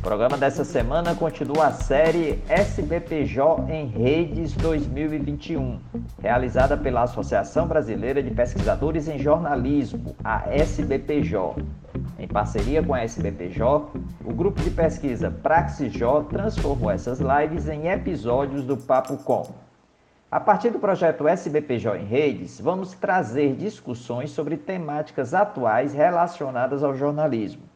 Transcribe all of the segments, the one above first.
O programa dessa semana continua a série SBPJ em Redes 2021, realizada pela Associação Brasileira de Pesquisadores em Jornalismo, a SBPJ. Em parceria com a SBPJ, o grupo de pesquisa PraxisJ transformou essas lives em episódios do Papo Com. A partir do projeto SBPJ em Redes, vamos trazer discussões sobre temáticas atuais relacionadas ao jornalismo.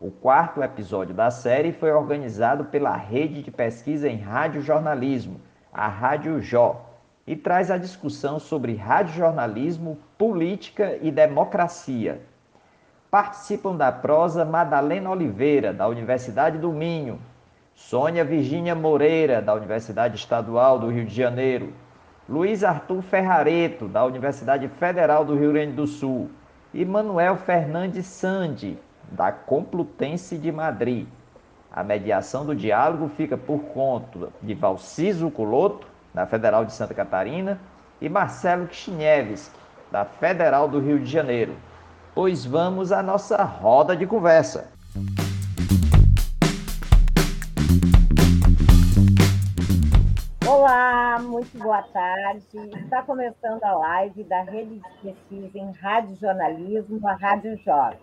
O quarto episódio da série foi organizado pela Rede de Pesquisa em Radiojornalismo, a Rádio Jó, e traz a discussão sobre radiojornalismo, política e democracia. Participam da prosa Madalena Oliveira, da Universidade do Minho, Sônia Virgínia Moreira, da Universidade Estadual do Rio de Janeiro, Luiz Arthur Ferrareto, da Universidade Federal do Rio Grande do Sul, e Manuel Fernandes Sandi, da Complutense de Madrid. A mediação do diálogo fica por conta de Valciso Culoto, da Federal de Santa Catarina, e Marcelo Kishinevski, da Federal do Rio de Janeiro. Pois vamos à nossa roda de conversa. Olá, muito boa tarde. Está começando a live da Rede de Pesquisa em Rádio Jornalismo, a Rádio Jovem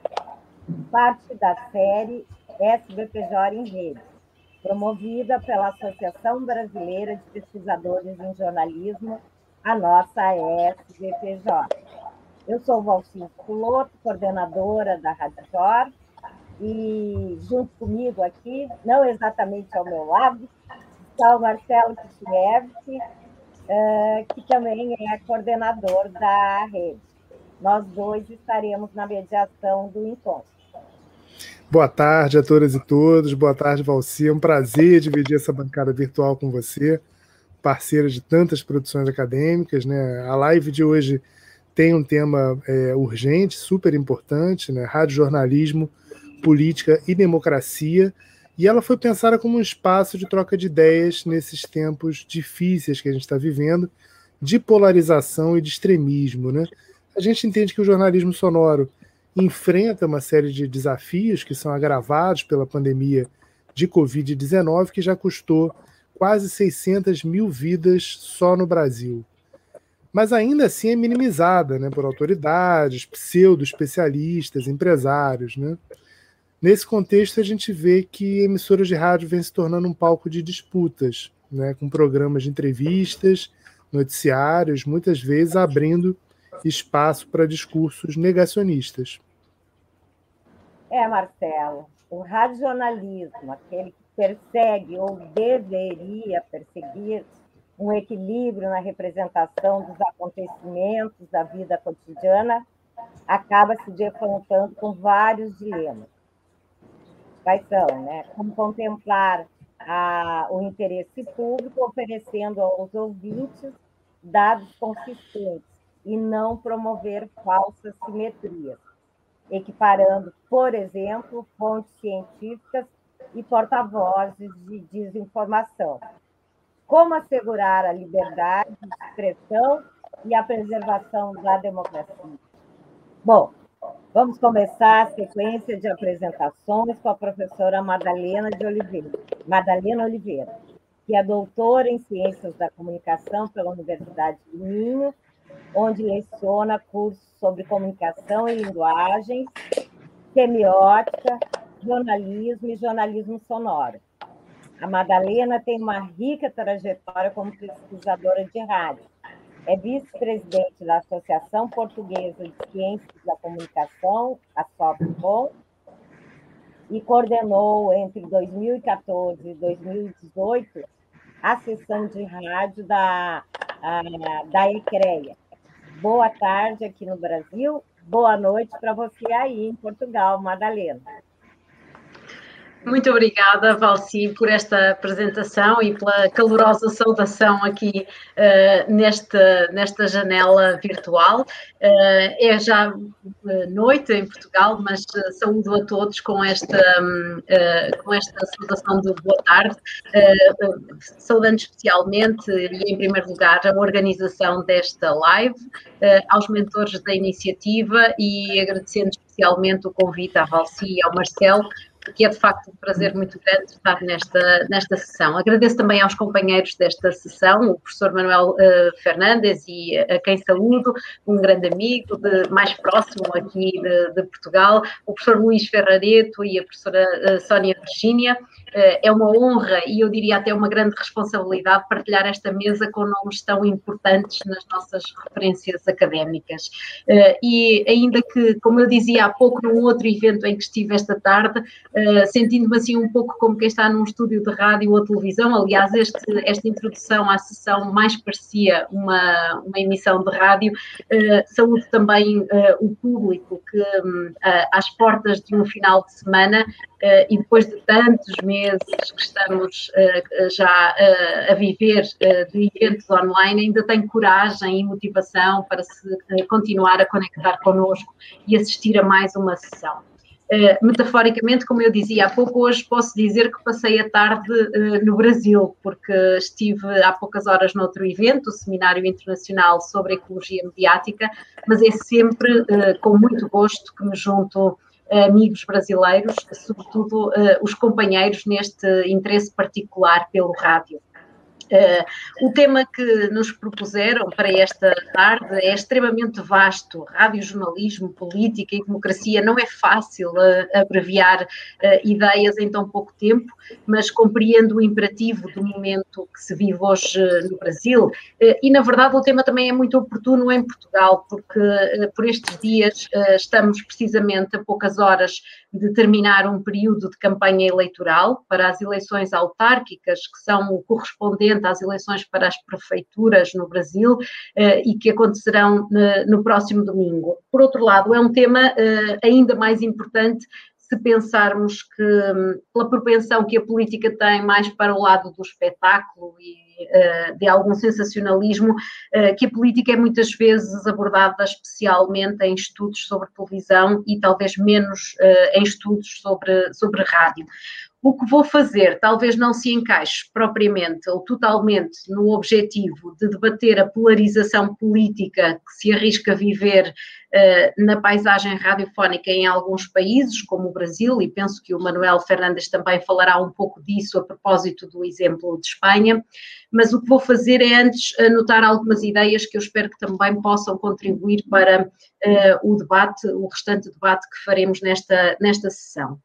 parte da série SBPJ em Rede, promovida pela Associação Brasileira de Pesquisadores em Jornalismo, a nossa SBPJ. Eu sou Valcinho Culoto, coordenadora da Rádio Jor, e junto comigo aqui, não exatamente ao meu lado, está o Marcelo Kishievski, eh, que também é coordenador da rede. Nós dois estaremos na mediação do encontro. Boa tarde a todas e todos. Boa tarde, Valci. É um prazer dividir essa bancada virtual com você, parceira de tantas produções acadêmicas. Né? A live de hoje tem um tema é, urgente, super importante, né? Rádio jornalismo, política e democracia. E ela foi pensada como um espaço de troca de ideias nesses tempos difíceis que a gente está vivendo, de polarização e de extremismo. Né? A gente entende que o jornalismo sonoro enfrenta uma série de desafios que são agravados pela pandemia de Covid-19, que já custou quase 600 mil vidas só no Brasil. Mas ainda assim é minimizada né, por autoridades, pseudo-especialistas, empresários. Né? Nesse contexto, a gente vê que emissoras de rádio vêm se tornando um palco de disputas, né, com programas de entrevistas, noticiários, muitas vezes abrindo espaço para discursos negacionistas. É, Marcelo, o radionalismo, aquele que persegue ou deveria perseguir um equilíbrio na representação dos acontecimentos da vida cotidiana, acaba se defrontando com vários dilemas. Quais são, né? Como contemplar a, o interesse público oferecendo aos ouvintes dados consistentes e não promover falsas simetrias, equiparando, por exemplo, fontes científicas e porta-vozes de desinformação. Como assegurar a liberdade de expressão e a preservação da democracia? Bom, vamos começar a sequência de apresentações com a professora Madalena de Oliveira, Madalena Oliveira, que é doutora em Ciências da Comunicação pela Universidade do Minho onde leciona cursos sobre comunicação e linguagens, semiótica, jornalismo e jornalismo sonoro. A Madalena tem uma rica trajetória como pesquisadora de rádio. É vice-presidente da Associação Portuguesa de Ciências da Comunicação, a SOPCOM, e coordenou entre 2014 e 2018 a sessão de rádio da, a, da ECREA, boa tarde aqui no Brasil, boa noite para você aí em Portugal, Madalena. Muito obrigada, Valci, por esta apresentação e pela calorosa saudação aqui uh, nesta, nesta janela virtual. Uh, é já noite em Portugal, mas uh, saúdo a todos com esta, um, com esta saudação de boa tarde, saudando especialmente e em primeiro lugar a organização desta live, aos mentores da iniciativa e agradecendo especialmente o convite à Valci e ao Marcelo que é de facto um prazer muito grande estar nesta, nesta sessão. Agradeço também aos companheiros desta sessão, o professor Manuel uh, Fernandes e a quem saúdo, um grande amigo de, mais próximo aqui de, de Portugal, o professor Luís Ferrareto e a professora uh, Sónia Virgínia. Uh, é uma honra e eu diria até uma grande responsabilidade partilhar esta mesa com nomes tão importantes nas nossas referências académicas. e ainda que, como eu dizia há pouco num outro evento em que estive esta tarde, uh, sentindo-me assim um pouco como quem está num estúdio de rádio ou televisão. Aliás, este, esta introdução à sessão mais parecia uma, uma emissão de rádio. Uh, saúde também uh, o público que, um, às portas de um final de semana, e depois de tantos meses que estamos já a viver de eventos online, ainda tem coragem e motivação para se continuar a conectar connosco e assistir a mais uma sessão. Uh, metaforicamente, como eu dizia há pouco, hoje posso dizer que passei a tarde uh, no Brasil, porque estive há poucas horas noutro evento, o Seminário Internacional sobre Ecologia Mediática, mas é sempre uh, com muito gosto que me junto amigos brasileiros, sobretudo os companheiros neste interesse particular pelo rádio. Uh, o tema que nos propuseram para esta tarde é extremamente vasto. Radiojornalismo, política e democracia não é fácil uh, abreviar uh, ideias em tão pouco tempo, mas compreendo o imperativo do momento que se vive hoje no Brasil. e, na verdade, o tema também é muito oportuno em Portugal, porque por estes dias estamos precisamente a poucas horas de terminar um período de campanha eleitoral para as eleições autárquicas, que são o correspondente às eleições para as prefeituras no Brasil eh, e que acontecerão eh, no próximo domingo. Por outro lado, é um tema eh, ainda mais importante se pensarmos que, hum, pela propensão que a política tem mais para o lado do espetáculo e de algum sensacionalismo, que a política é muitas vezes abordada especialmente em estudos sobre televisão e talvez menos em estudos sobre, sobre rádio o que vou fazer talvez não se encaixe propriamente ou totalmente no objetivo de debater a polarização política que se arrisca a viver uh, na paisagem radiofónica em alguns países, como o Brasil, e penso que o Manuel Fernandes também falará um pouco disso a propósito do exemplo de Espanha. Mas o que vou fazer é antes anotar algumas ideias que eu espero que também possam contribuir para uh, o debate, o restante debate que faremos nesta, nesta sessão.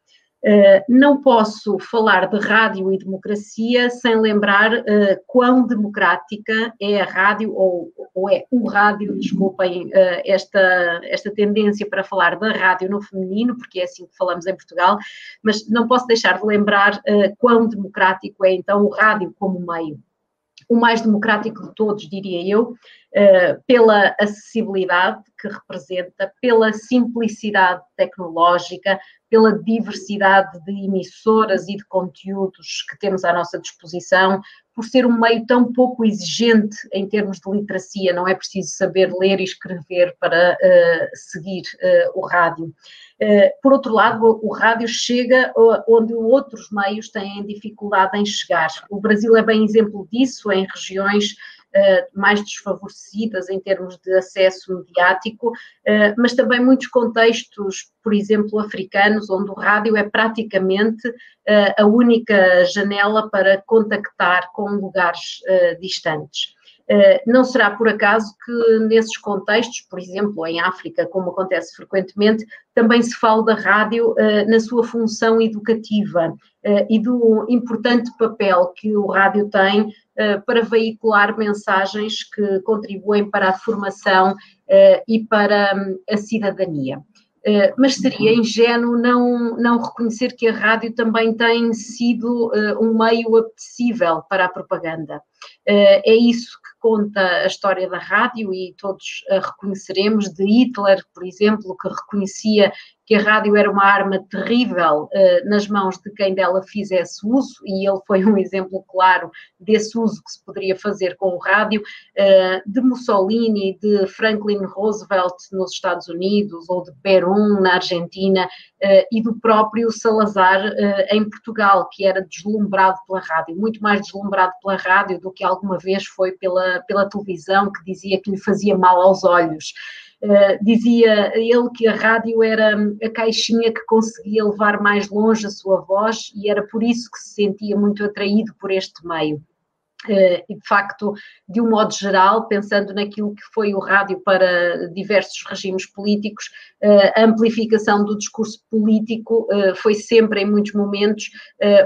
Uh, não posso falar de rádio e democracia sem lembrar uh, quão democrática é a rádio, ou, ou é o rádio, desculpem uh, esta, esta tendência para falar da rádio no feminino, porque é assim que falamos em Portugal, mas não posso deixar de lembrar quão democrático é então o rádio como meio. O mais democrático de todos, diria eu, eh, pela acessibilidade que representa, pela simplicidade tecnológica, pela diversidade de emissoras e de conteúdos que temos à nossa disposição, por ser um meio tão pouco exigente em termos de literacia, não é preciso saber ler e escrever para uh, seguir uh, o rádio. Uh, por outro lado, o, o rádio chega onde outros meios têm dificuldade em chegar. O Brasil é bem exemplo disso, em regiões mais desfavorecidas em termos de acesso mediático, eh, mas também muitos contextos, por exemplo, africanos, onde o rádio é praticamente eh, a única janela para contactar com lugares distantes. Não será por acaso que nesses contextos, por exemplo, em África, como acontece frequentemente, também se fala da rádio na sua função educativa e do importante papel que o rádio tem eh, para veicular mensagens que contribuem para a formação eh, e para hum, a cidadania. Uh, mas seria ingênuo não, não reconhecer que a rádio também tem sido um meio apetecível para a propaganda. É isso que conta a história da rádio e todos a reconheceremos, de Hitler, por exemplo, que reconhecia que a rádio era uma arma terrível uh, nas mãos de quem dela fizesse uso, e ele foi um exemplo claro desse uso que se poderia fazer com o rádio, uh, de Mussolini, de Franklin Roosevelt nos Estados Unidos, ou de Perón na Argentina, uh, e do próprio Salazar em Portugal, que era deslumbrado pela rádio, muito mais deslumbrado pela rádio do que alguma vez foi pela, pela televisão, que dizia que lhe fazia mal aos olhos. Uh, dizia ele que a rádio era a caixinha que conseguia levar mais longe a sua voz e era por isso que se sentia muito atraído por este meio. Uh, e de facto, de um modo geral, pensando naquilo que foi o rádio para diversos regimes políticos, uh, a amplificação do discurso político foi sempre, em muitos momentos,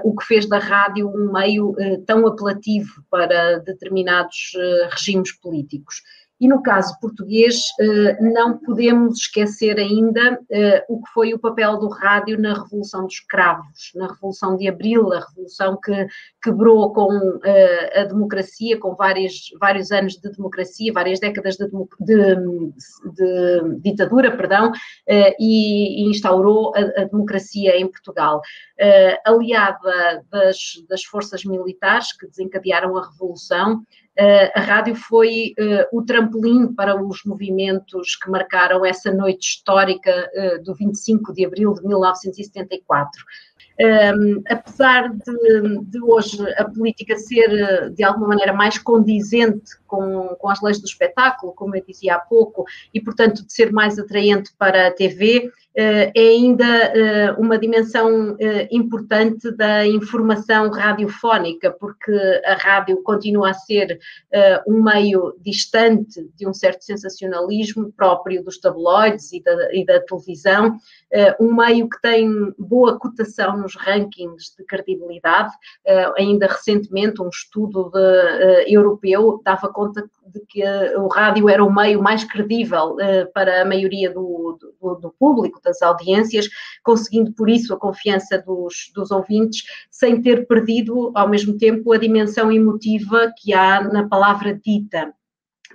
o que fez da rádio um meio tão apelativo para determinados regimes políticos. E no caso português, eh, não podemos esquecer ainda eh, o que foi o papel do rádio na Revolução dos Cravos, na Revolução de Abril, a revolução que quebrou com eh, a democracia, com vários, vários anos de democracia, várias décadas de, de, de ditadura, perdão, e instaurou a, a, democracia em Portugal. Aliada das, das forças militares que desencadearam a revolução, a rádio foi uh, o trampolim para os movimentos que marcaram essa noite histórica uh, do 25 de abril de 1974. Um, apesar de, de, hoje a política ser de alguma maneira mais condizente com, com as leis do espetáculo, como eu dizia há pouco, e portanto de ser mais atraente para a TV, é ainda uma dimensão importante da informação radiofónica, porque a rádio continua a ser um meio distante de um certo sensacionalismo próprio dos tabloides e da, e da televisão, um meio que tem boa cotação nos rankings de credibilidade. Ainda recentemente, um estudo de, europeu dava conta de que o rádio era o meio mais credível uh, para a maioria do, do, do, público, das audiências, conseguindo por isso a confiança dos, dos ouvintes, sem ter perdido ao mesmo tempo a dimensão emotiva que há na palavra dita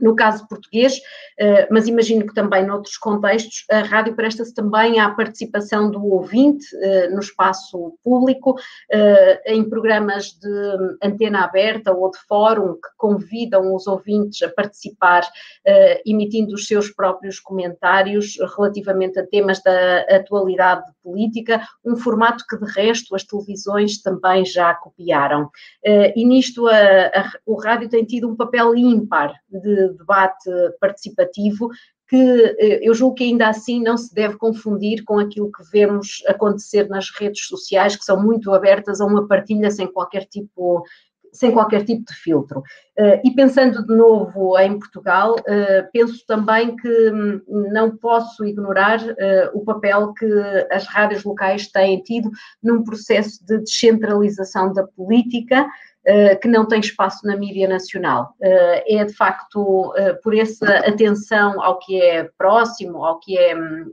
no caso português, eh, mas imagino que também noutros contextos, a rádio presta-se também à participação do ouvinte eh, no espaço público, eh, em programas de antena aberta ou de fórum que convidam os ouvintes a participar, emitindo os seus próprios comentários relativamente a temas da atualidade política, um formato que de resto as televisões também já copiaram. E nisto a, a, o rádio tem tido um papel ímpar de debate participativo que eh, eu julgo que ainda assim não se deve confundir com aquilo que vemos acontecer nas redes sociais, que são muito abertas a uma partilha sem qualquer tipo sem qualquer tipo de filtro. Uh, e pensando de novo em Portugal, uh, penso também que hum, não posso ignorar o papel que as rádios locais têm tido num processo de descentralização da política, eh, que não tem espaço na mídia nacional. Eh, é de facto eh, por essa atenção ao que é próximo, ao que é hum,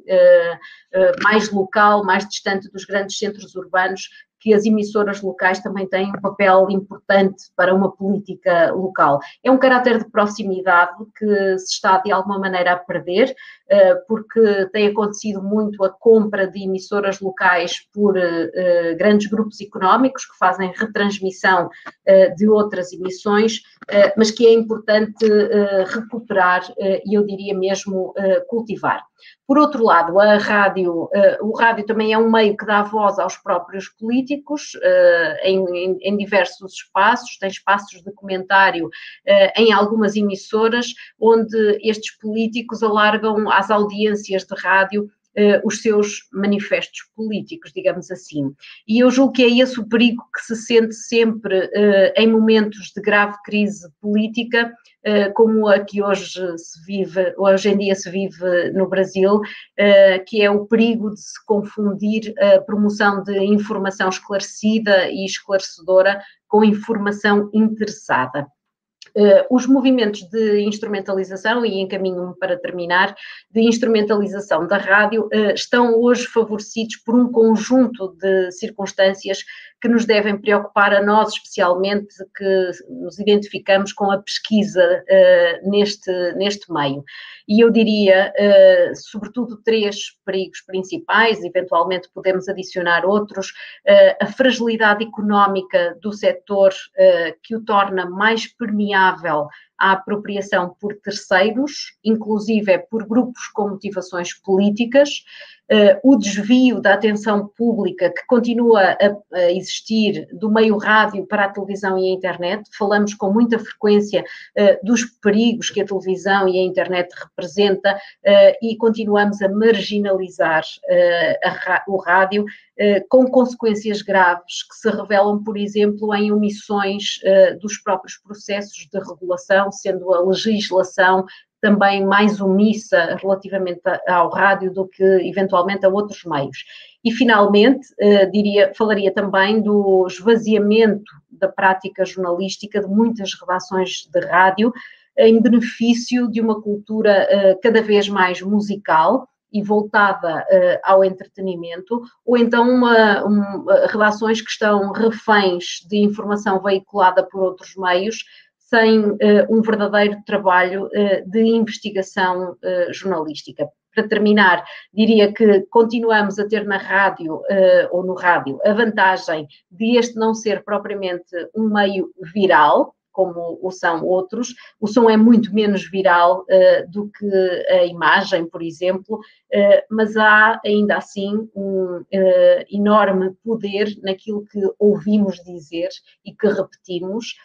mais local, mais distante dos grandes centros urbanos, que as emissoras locais também têm um papel importante para uma política local. É um caráter de proximidade que se está de alguma maneira a perder, eh, porque tem acontecido muito a compra de emissoras locais por eh, grandes grupos económicos que fazem retransmissão eh, de outras emissões, mas que é importante recuperar e eu diria mesmo cultivar. Por outro lado, a rádio, o rádio também é um meio que dá voz aos próprios políticos em, em, em diversos espaços, tem espaços de comentário em algumas emissoras, onde estes políticos alargam às audiências de rádio Uh, os seus manifestos políticos, digamos assim. E eu julgo que é esse o perigo que se sente sempre uh, em momentos de grave crise política, uh, como a que hoje se vive, hoje em dia se vive no Brasil, que é o perigo de se confundir a promoção de informação esclarecida e esclarecedora com informação interessada. Uh, os movimentos de instrumentalização, e encaminho-me para terminar, de instrumentalização da rádio, uh, estão hoje favorecidos por um conjunto de circunstâncias que nos devem preocupar a nós, especialmente, que nos identificamos com a pesquisa uh, neste, neste meio. E eu diria, sobretudo, três perigos principais, eventualmente podemos adicionar outros: a fragilidade económica do setor, que o torna mais permeável permeável à apropriação por terceiros, inclusive por grupos com motivações políticas, o desvio da atenção pública que continua a, a, existir do meio rádio para a televisão e a internet. Falamos com muita frequência uh, dos perigos que a televisão e a internet representa uh, e continuamos a marginalizar a, o rádio com consequências graves que se revelam, por exemplo, em omissões dos próprios processos de regulação, sendo a legislação também mais omissa relativamente ao rádio do que eventualmente a outros meios. E finalmente, eh, diria, falaria também do esvaziamento da prática jornalística de muitas redações de rádio em benefício de uma cultura eh, cada vez mais musical e voltada uh, ao entretenimento, ou então uma, um, redações que estão reféns de informação veiculada por outros meios, sem uh, um verdadeiro trabalho uh, de investigação uh, jornalística. Para terminar, diria que continuamos a ter na rádio ou no rádio a vantagem de este não ser propriamente um meio viral, como o são outros. O som é muito menos viral uh, do que a imagem, por exemplo, uh, mas há ainda assim um uh, enorme poder naquilo que ouvimos dizer e que repetimos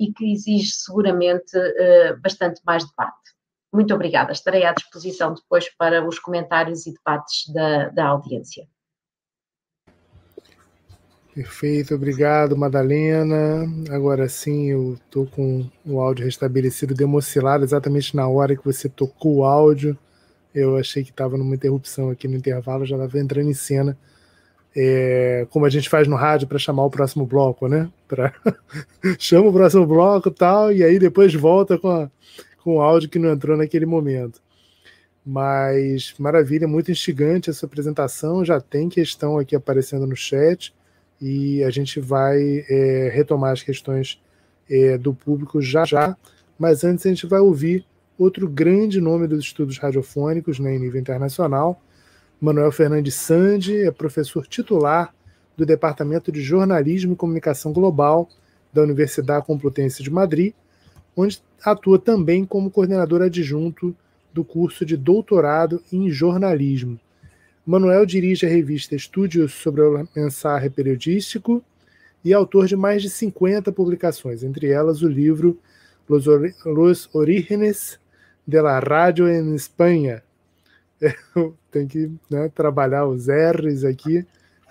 e que exige seguramente bastante mais debate. Muito obrigada. Estarei à disposição depois para os comentários e debates da, da audiência. Perfeito, obrigado, Madalena. Agora sim, eu estou com o áudio restabelecido, democilado exatamente na hora que você tocou o áudio. Eu achei que estava numa interrupção aqui no intervalo, já estava entrando em cena. É, como a gente faz no rádio para chamar o próximo bloco, né? Pra... Chama o próximo bloco tal, e aí depois volta com, a, com o áudio que não entrou naquele momento. Mas maravilha, muito instigante essa apresentação. Já tem questão aqui aparecendo no chat e a gente vai é, retomar as questões é, do público já já, mas antes a gente vai ouvir outro grande nome dos estudos radiofônicos né, em nível internacional, Manuel Fernandes Sandi, é professor titular do Departamento de Jornalismo e Comunicação Global da Universidade Complutense de Madrid, onde atua também como coordenador adjunto do curso de doutorado em jornalismo. Manuel dirige a revista Estúdios sobre o Mensaje Periodístico e é autor de mais de 50 publicações, entre elas o livro Los, Los Orígenes de la Radio en Espanha. Tem que né, trabalhar os R's aqui,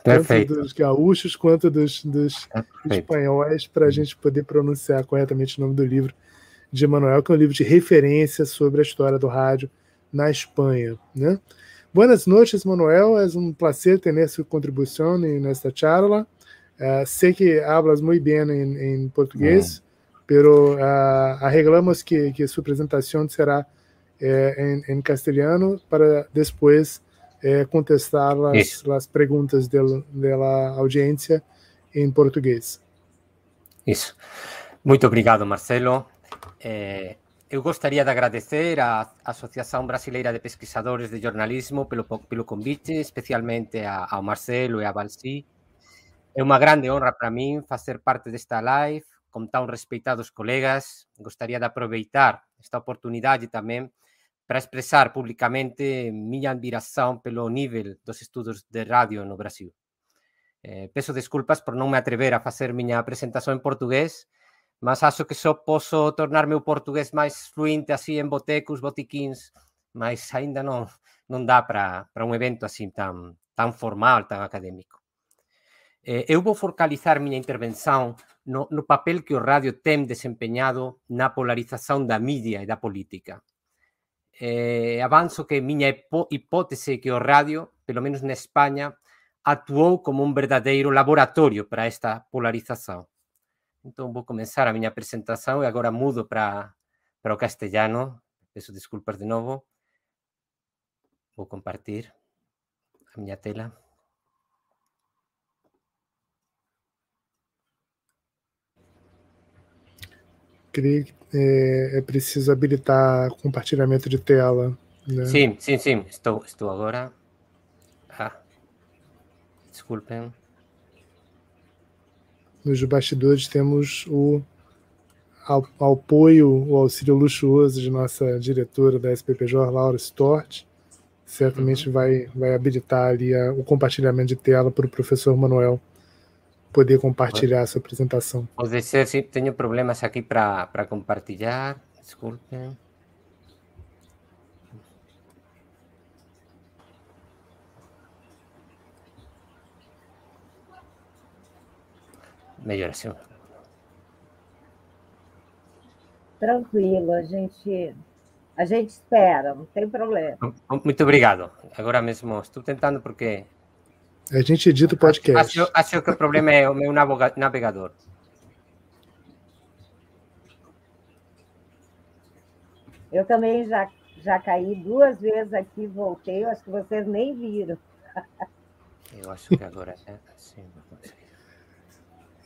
Perfeito. tanto dos gaúchos quanto dos, dos espanhóis, para a gente poder pronunciar corretamente o nome do livro de Manuel, que é um livro de referência sobre a história do rádio na Espanha. Né? Buenas noches, Manuel. Es un placer tener su contribución en esta charla. Uh, sé que hablas muy bien en, en portugués, mm. pero uh, arreglamos que, que, su presentación será eh, en, en, castellano para después eh, contestar las, las preguntas de, de, la audiencia em português. Isso. Muito obrigado, Marcelo. Eu gostaria de agradecer á Asociación Brasileira de Pesquisadores de Jornalismo pelo, pelo convite, especialmente a, ao Marcelo e a Valsi. É unha grande honra para min facer parte desta live con tan respeitados colegas. Gostaria de aproveitar esta oportunidade tamén para expresar públicamente miña admiración pelo nivel dos estudos de radio no Brasil. Eh, peso desculpas por non me atrever a facer miña presentación en portugués, mas acho que só posso tornarme o portugués máis fluinte así en botecos, botiquins, mas aínda non, non dá para, un evento así tan, tan formal, tan académico. Eh, eu vou focalizar miña intervención no, no papel que o radio ten desempeñado na polarización da media e da política. Eh, avanzo que miña hipótese que o radio, pelo menos na España, actuou como un verdadeiro laboratorio para esta polarización Então vou começar a minha apresentação e agora mudo para, para o castelhano. Peço desculpas de novo. Vou compartir a minha tela. Creio que é, é preciso habilitar compartilhamento de tela. Né? Sim, sim, sim. Estou, estou agora. Ah, desculpem. Nos bastidores temos o apoio, o auxílio luxuoso de nossa diretora da SPPJ, Laura Stort. Certamente uhum. vai, vai habilitar ali a, o compartilhamento de tela para o professor Manuel poder compartilhar a sua apresentação. Pode ser, sim, tenho problemas aqui para compartilhar. Desculpem. Melhor assim. Tranquilo, a gente, a gente espera, não tem problema. Muito obrigado. Agora mesmo estou tentando porque. A gente edita o podcast. Acho, acho que o problema é o meu navegador. Eu também já, já caí duas vezes aqui, voltei, acho que vocês nem viram. Eu acho que agora é assim.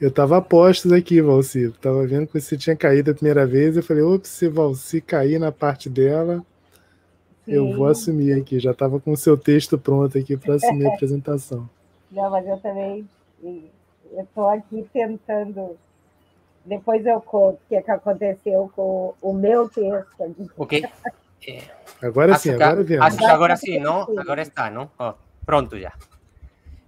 Eu tava apostos aqui, Valci. Tava vendo que você tinha caído a primeira vez. Eu falei, ops, se Valci cair na parte dela, Sim. eu vou assumir aqui. Já tava com o seu texto pronto aqui para assumir a apresentação. Não, mas eu também eu tô aqui tentando. Depois eu conto o que, é que aconteceu com o meu texto. Aqui. Ok. Agora sim, agora vemos. Agora sim, não? Agora está, não? Oh, pronto já.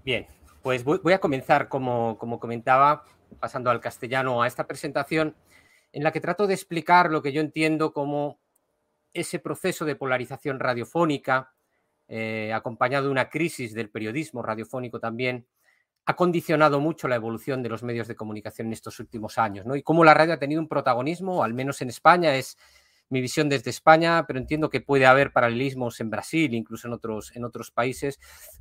Bien. Pues voy, a comenzar, como, como comentaba, pasando al castellano, a esta presentación en la que trato de explicar lo que yo entiendo como ese proceso de polarización radiofónica, eh, acompañado de una crisis del periodismo radiofónico también, ha condicionado mucho la evolución de los medios de comunicación en estos últimos años, ¿no? Y cómo la radio ha tenido un protagonismo, al menos en España, es mi visión desde España, pero entiendo que puede haber paralelismos en Brasil, incluso en otros, en otros países,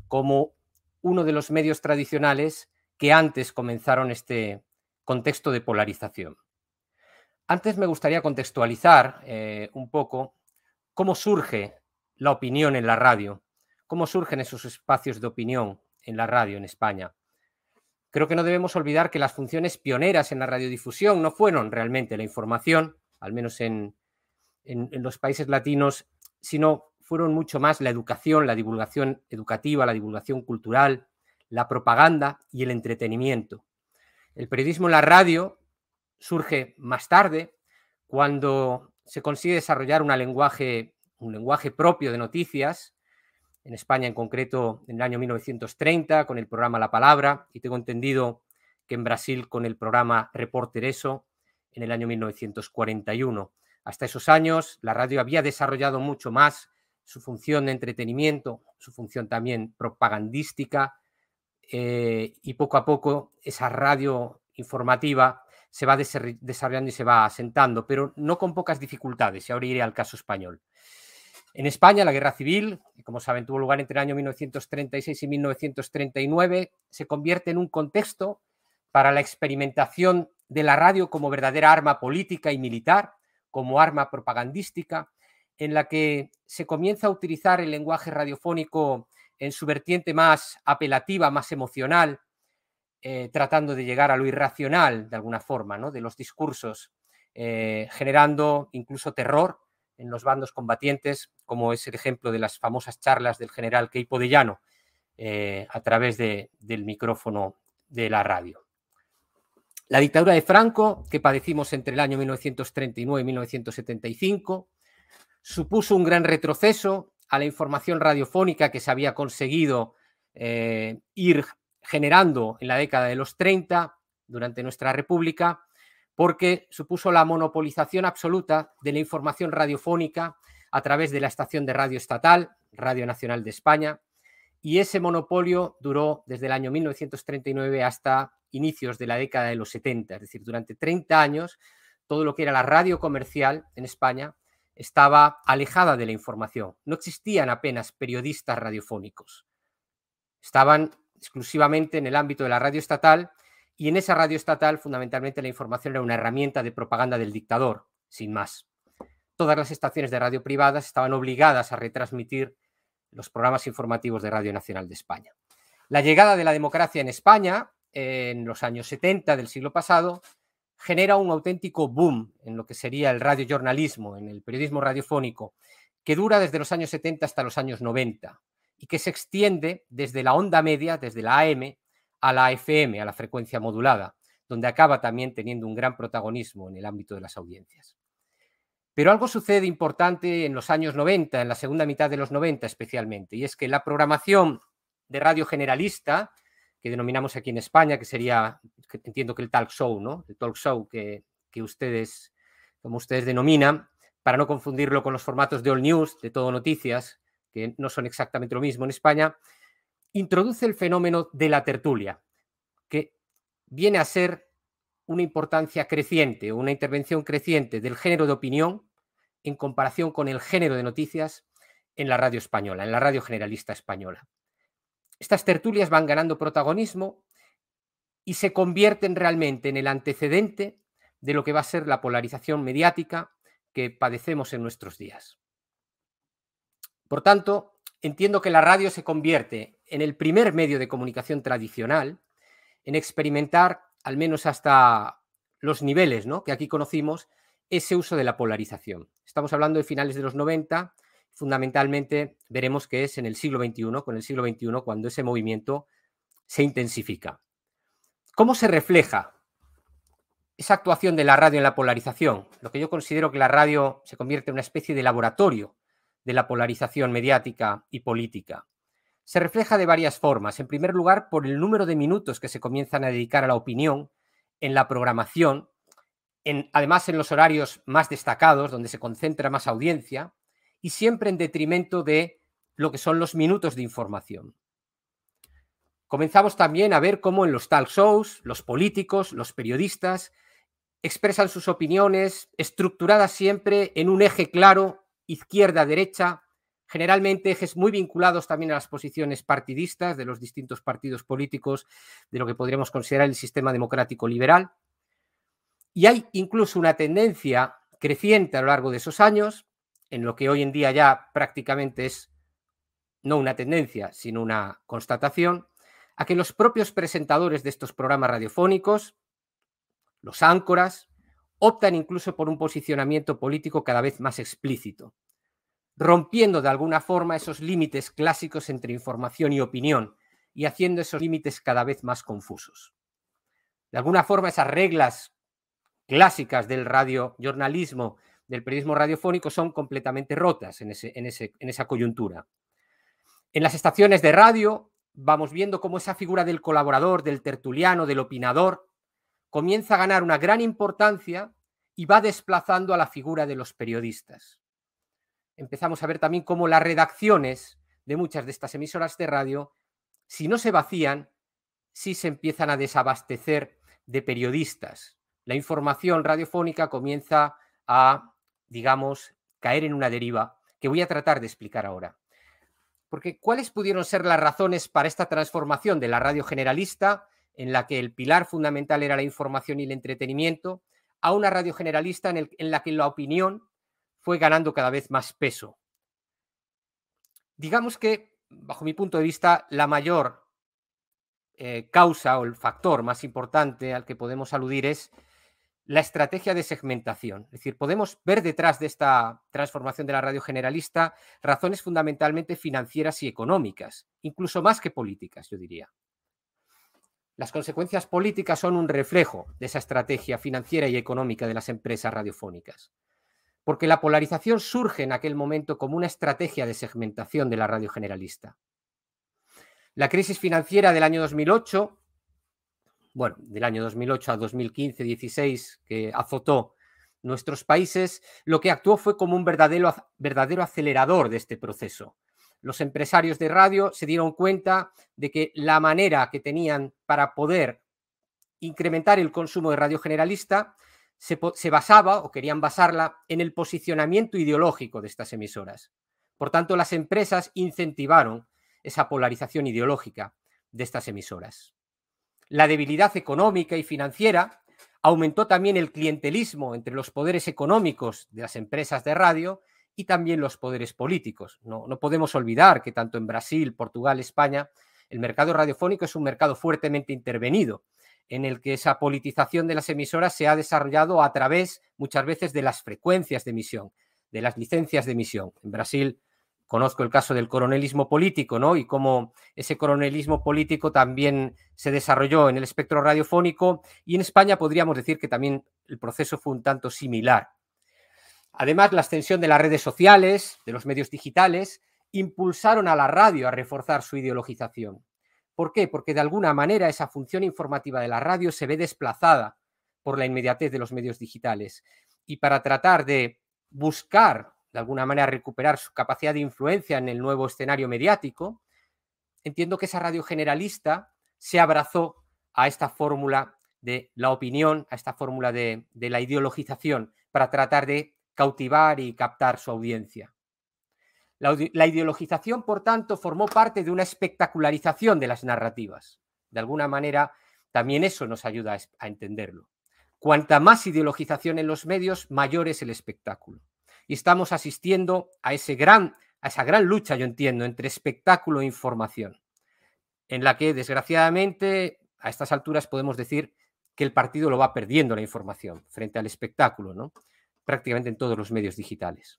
como uno de los medios tradicionales que antes comenzaron este contexto de polarización. Antes me gustaría contextualizar eh, un poco cómo surge la opinión en la radio, cómo surgen esos espacios de opinión en la radio en España. Creo que no debemos olvidar que las funciones pioneras en la radiodifusión no fueron realmente la información, al menos en los países latinos, sino fueron mucho más la educación, la divulgación educativa, la divulgación cultural, la propaganda y el entretenimiento. El periodismo en la radio surge más tarde, cuando se consigue desarrollar un lenguaje propio de noticias, en España en concreto en el año 1930 con el programa La Palabra y tengo entendido que en Brasil con el programa Reporter Eso en el año 1941. Hasta esos años la radio había desarrollado mucho más su función de entretenimiento, su función también propagandística, eh, y poco a poco esa radio informativa se va desarrollando y se va asentando, pero no con pocas dificultades, y ahora iré al caso español. En España, la guerra civil, como saben tuvo lugar entre el año 1936 y 1939, se convierte en un contexto para la experimentación de la radio como verdadera arma política y militar, como arma propagandística, en la que se comienza a utilizar el lenguaje radiofónico en su vertiente más apelativa, más emocional, eh, tratando de llegar a lo irracional de alguna forma, ¿no? de los discursos, eh, generando incluso terror en los bandos combatientes, como es el ejemplo de las famosas charlas del general Keipo de Llano eh, a través del micrófono de la radio. La dictadura de Franco, que padecimos entre el año 1939 y 1975, supuso un gran retroceso a la información radiofónica que se había conseguido eh, ir generando en la década de los 30 durante nuestra república, porque supuso la monopolización absoluta de la información radiofónica a través de la estación de radio estatal, Radio Nacional de España, y ese monopolio duró desde el año 1939 hasta inicios de la década de los 70, es decir, durante 30 años todo lo que era la radio comercial en España estaba alejada de la información. No existían apenas periodistas radiofónicos. Estaban exclusivamente en el ámbito de la radio estatal y en esa radio estatal fundamentalmente la información era una herramienta de propaganda del dictador, sin más. Todas las estaciones de radio privadas estaban obligadas a retransmitir los programas informativos de Radio Nacional de España. La llegada de la democracia en España en los años 70 del siglo pasado genera un auténtico boom en lo que sería el radiojornalismo, en el periodismo radiofónico, que dura desde los años 70 hasta los años 90 y que se extiende desde la onda media, desde la AM, a la FM, a la frecuencia modulada, donde acaba también teniendo un gran protagonismo en el ámbito de las audiencias. Pero algo sucede importante en los años 90, en la segunda mitad de los 90 especialmente, y es que la programación de radio generalista, que denominamos aquí en España, que sería, entiendo que el talk show, ¿no? El talk show que, que ustedes, como ustedes denominan, para no confundirlo con los formatos de All News, de Todo Noticias, que no son exactamente lo mismo en España, introduce el fenómeno de la tertulia, que viene a ser una importancia creciente, una intervención creciente del género de opinión en comparación con el género de noticias en la radio española, en la radio generalista española. Estas tertulias van ganando protagonismo y se convierten realmente en el antecedente de lo que va a ser la polarización mediática que padecemos en nuestros días. Por tanto, entiendo que la radio se convierte en el primer medio de comunicación tradicional en experimentar, al menos hasta los niveles ¿no? que aquí conocimos, ese uso de la polarización. Estamos hablando de finales de los 90, fundamentalmente veremos que es en el siglo XXI, con el siglo XXI, cuando ese movimiento se intensifica. ¿Cómo se refleja esa actuación de la radio en la polarización? Lo que yo considero que la radio se convierte en una especie de laboratorio de la polarización mediática y política. Se refleja de varias formas. En primer lugar, por el número de minutos que se comienzan a dedicar a la opinión en la programación, en, además en los horarios más destacados, donde se concentra más audiencia, y siempre en detrimento de lo que son los minutos de información. Comenzamos también a ver cómo en los talk shows los políticos, los periodistas, expresan sus opiniones estructuradas siempre en un eje claro izquierda-derecha, generalmente ejes muy vinculados también a las posiciones partidistas de los distintos partidos políticos de lo que podríamos considerar el sistema democrático liberal. Y hay incluso una tendencia creciente a lo largo de esos años, en lo que hoy en día ya prácticamente es no una tendencia, sino una constatación, a que los propios presentadores de estos programas radiofónicos, los áncoras, optan incluso por un posicionamiento político cada vez más explícito, rompiendo de alguna forma esos límites clásicos entre información y opinión y haciendo esos límites cada vez más confusos. De alguna forma esas reglas clásicas del radiojornalismo, del periodismo radiofónico son completamente rotas en, ese, en, ese, en esa coyuntura. En las estaciones de radio vamos viendo cómo esa figura del colaborador, del tertuliano, del opinador, comienza a ganar una gran importancia y va desplazando a la figura de los periodistas. Empezamos a ver también cómo las redacciones de muchas de estas emisoras de radio, si no se vacían, sí se empiezan a desabastecer de periodistas. La información radiofónica comienza a, digamos, caer en una deriva que voy a tratar de explicar ahora. Porque ¿cuáles pudieron ser las razones para esta transformación de la radio generalista en la que el pilar fundamental era la información y el entretenimiento, a una radio generalista en, la que la opinión fue ganando cada vez más peso. Digamos que, bajo mi punto de vista, la mayor eh, causa o el factor más importante al que podemos aludir es la estrategia de segmentación. Es decir, podemos ver detrás de esta transformación de la radio generalista razones fundamentalmente financieras y económicas, incluso más que políticas, yo diría. Las consecuencias políticas son un reflejo de esa estrategia financiera y económica de las empresas radiofónicas, porque la polarización surge en aquel momento como una estrategia de segmentación de la radio generalista. La crisis financiera del año 2008, bueno, del año 2008 a 2015-16, que azotó nuestros países, lo que actuó fue como un verdadero, verdadero acelerador de este proceso los empresarios de radio se dieron cuenta de que la manera que tenían para poder incrementar el consumo de radio generalista se, basaba o querían basarla en el posicionamiento ideológico de estas emisoras. Por tanto, las empresas incentivaron esa polarización ideológica de estas emisoras. La debilidad económica y financiera, aumentó también el clientelismo entre los poderes económicos de las empresas de radio y también los poderes políticos. No, no podemos olvidar que tanto en Brasil, Portugal, España, el mercado radiofónico es un mercado fuertemente intervenido, en el que esa politización de las emisoras se ha desarrollado a través muchas veces de las frecuencias de emisión, de las licencias de emisión. En Brasil conozco el caso del coronelismo político, ¿no? Y cómo ese coronelismo político también se desarrolló en el espectro radiofónico y en España podríamos decir que también el proceso fue un tanto similar. Además, la extensión de las redes sociales, de los medios digitales, impulsaron a la radio a reforzar su ideologización. ¿Por qué? Porque de alguna manera esa función informativa de la radio se ve desplazada por la inmediatez de los medios digitales. Y para tratar de buscar, de alguna manera, recuperar su capacidad de influencia en el nuevo escenario mediático, entiendo que esa radio generalista se abrazó a esta fórmula de la opinión, a esta fórmula de, la ideologización, para tratar de cautivar y captar su audiencia. La, ideologización, por tanto, formó parte de una espectacularización de las narrativas. De alguna manera, también eso nos ayuda a, entenderlo. Cuanta más ideologización en los medios, mayor es el espectáculo. Y estamos asistiendo a, ese gran, a esa gran lucha, yo entiendo, entre espectáculo e información, en la que, desgraciadamente, a estas alturas podemos decir que el partido lo va perdiendo la información frente al espectáculo, ¿no? prácticamente en todos los medios digitales.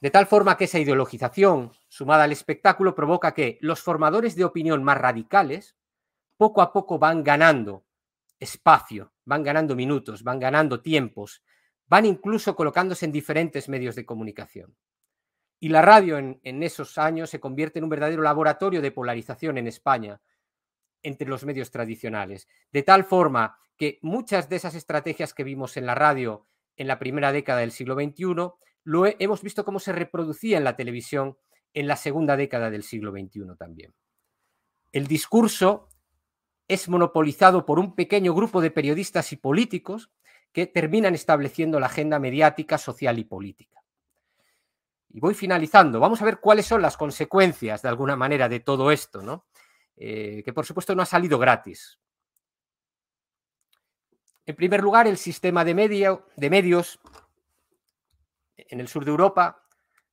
De tal forma que esa ideologización, sumada al espectáculo, provoca que los formadores de opinión más radicales poco a poco van ganando espacio, van ganando minutos, van ganando tiempos, van incluso colocándose en diferentes medios de comunicación. Y la radio en, esos años se convierte en un verdadero laboratorio de polarización en España entre los medios tradicionales. De tal forma que muchas de esas estrategias que vimos en la radio en la primera década del siglo XXI lo hemos visto cómo se reproducía en la televisión en la segunda década del siglo XXI también. El discurso es monopolizado por un pequeño grupo de periodistas y políticos que terminan estableciendo la agenda mediática, social y política. Y voy finalizando. Vamos a ver cuáles son las consecuencias, de alguna manera, de todo esto, ¿no? Eh, que por supuesto no ha salido gratis. En primer lugar, el sistema de, de medios en el sur de Europa,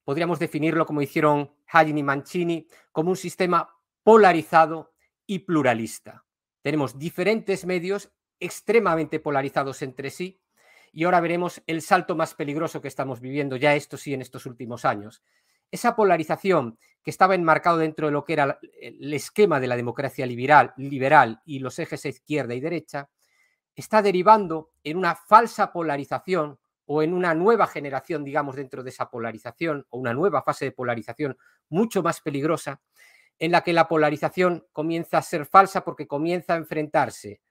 podríamos definirlo como hicieron Hagen y Mancini, como un sistema polarizado y pluralista. Tenemos diferentes medios extremadamente polarizados entre sí y ahora veremos el salto más peligroso que estamos viviendo ya esto sí en estos últimos años. Esa polarización que estaba enmarcado dentro de lo que era el esquema de la democracia liberal, liberal y los ejes izquierda y derecha, está derivando en una falsa polarización o en una nueva generación, digamos, dentro de esa polarización, o una nueva fase de polarización mucho más peligrosa, en la que la polarización comienza a ser falsa porque comienza a enfrentarse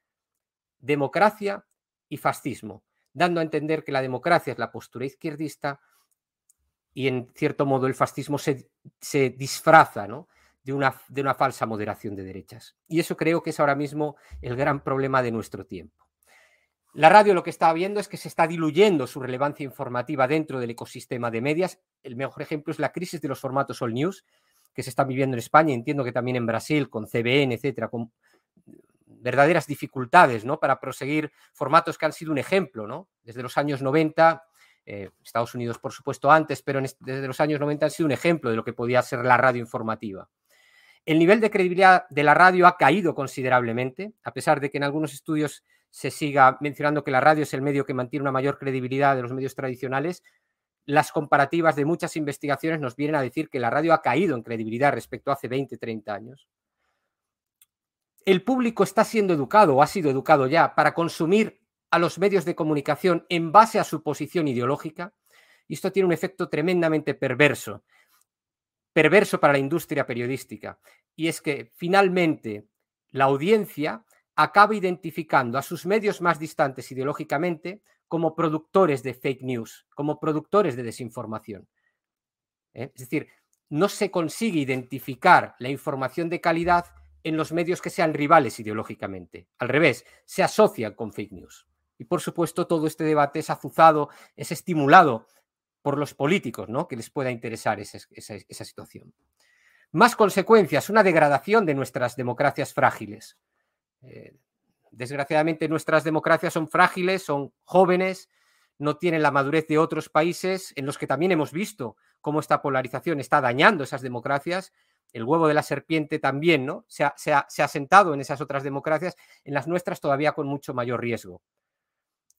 democracia y fascismo, dando a entender que la democracia es la postura izquierdista y en cierto modo el fascismo se, se disfraza de, una, de una falsa moderación de derechas. Y eso creo que es ahora mismo el gran problema de nuestro tiempo. La radio lo que está viendo es que se está diluyendo su relevancia informativa dentro del ecosistema de medias. El mejor ejemplo es la crisis de los formatos all news que se están viviendo en España, entiendo que también en Brasil, con CBN, etcétera, verdaderas dificultades ¿no? para proseguir formatos que han sido un ejemplo ¿no? desde los años 90. Eh, Estados Unidos, por supuesto, antes, pero desde los años 90 han sido un ejemplo de lo que podía ser la radio informativa. El nivel de credibilidad de la radio ha caído considerablemente, a pesar de que en algunos estudios se siga mencionando que la radio es el medio que mantiene una mayor credibilidad de los medios tradicionales, las comparativas de muchas investigaciones nos vienen a decir que la radio ha caído en credibilidad respecto a hace 20, 30 años. El público está siendo educado o ha sido educado ya para consumir a los medios de comunicación en base a su posición ideológica y esto tiene un efecto tremendamente perverso, perverso para la industria periodística. Y es que finalmente la audiencia acaba identificando a sus medios más distantes ideológicamente como productores de fake news, como productores de desinformación. ¿eh? Es decir, no se consigue identificar la información de calidad en los medios que sean rivales ideológicamente. Al revés, se asocian con fake news. Y por supuesto, todo este debate es azuzado, es estimulado por los políticos, ¿no? Que les pueda interesar esa, situación. Más consecuencias, una degradación de nuestras democracias frágiles Eh, desgraciadamente nuestras democracias son frágiles, son jóvenes, no tienen la madurez de otros países en los que también hemos visto cómo esta polarización está dañando esas democracias. El huevo de la serpiente también ¿no? se, ha, se ha sentado en esas otras democracias, en las nuestras todavía con mucho mayor riesgo.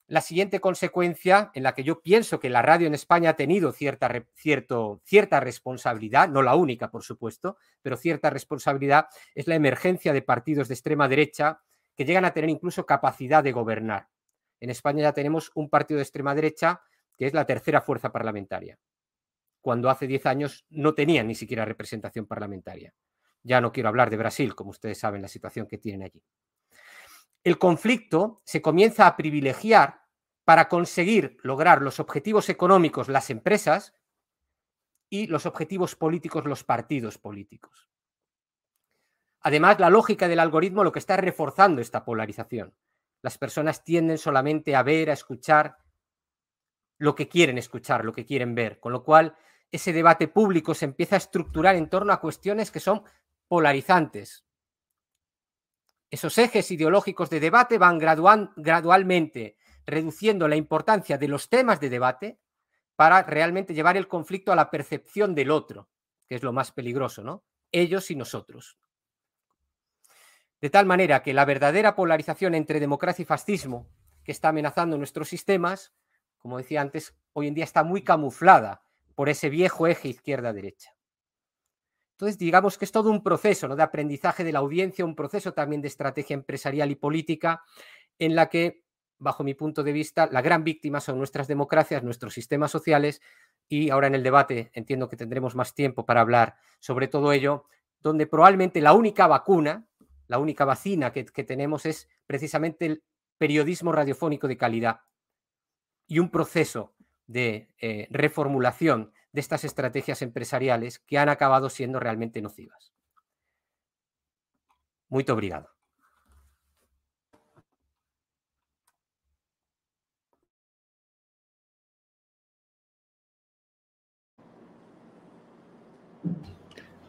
La siguiente consecuencia en la que yo pienso que la radio en España ha tenido cierta, cierta responsabilidad, no la única, por supuesto, pero cierta responsabilidad, es la emergencia de partidos de extrema derecha que llegan a tener incluso capacidad de gobernar. En España ya tenemos un partido de extrema derecha que es la tercera fuerza parlamentaria, cuando hace 10 años no tenían ni siquiera representación parlamentaria. Ya no quiero hablar de Brasil, como ustedes saben la situación que tienen allí el conflicto se comienza a privilegiar para conseguir lograr los objetivos económicos las empresas y los objetivos políticos los partidos políticos. Además, la lógica del algoritmo lo que está reforzando esta polarización. Las personas tienden solamente a ver, a escuchar lo que quieren escuchar, lo que quieren ver, con lo cual ese debate público se empieza a estructurar en torno a cuestiones que son polarizantes, esos ejes ideológicos de debate van gradualmente reduciendo la importancia de los temas de debate para realmente llevar el conflicto a la percepción del otro, que es lo más peligroso, ¿no? Ellos y nosotros. De tal manera que la verdadera polarización entre democracia y fascismo que está amenazando nuestros sistemas, como decía antes, hoy en día está muy camuflada por ese viejo eje izquierda-derecha. Entonces, digamos que es todo un proceso ¿no? de aprendizaje de la audiencia, un proceso también de estrategia empresarial y política, en la que, bajo mi punto de vista, la gran víctima son nuestras democracias, nuestros sistemas sociales, y ahora en el debate entiendo que tendremos más tiempo para hablar sobre todo ello, donde probablemente la única vacuna, la única vacina que, tenemos es precisamente el periodismo radiofónico de calidad y un proceso de eh, reformulación de estas estrategias empresariales que han acabado siendo realmente nocivas. Muy obrigado.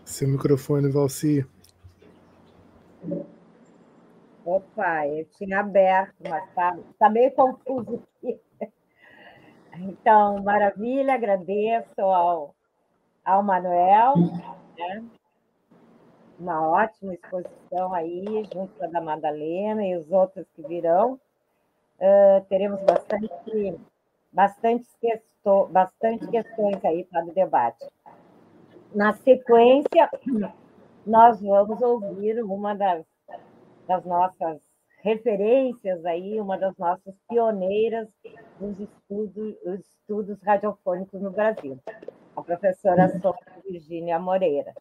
Seu microfone, Valci. Opa, eu tinha aberto, mas está tá meio confuso aqui. Então, maravilha, agradeço ao, ao Manuel, né? uma ótima exposição aí, junto com a da Madalena e os outros que virão. Uh, teremos bastante, bastante, questo, bastante questões aí para o debate. Na sequência, nós vamos ouvir uma das, das nossas referências aí, uma das nossas pioneiras nos estudos, estudos radiofônicos no Brasil, a professora Sônia Virgínia Moreira.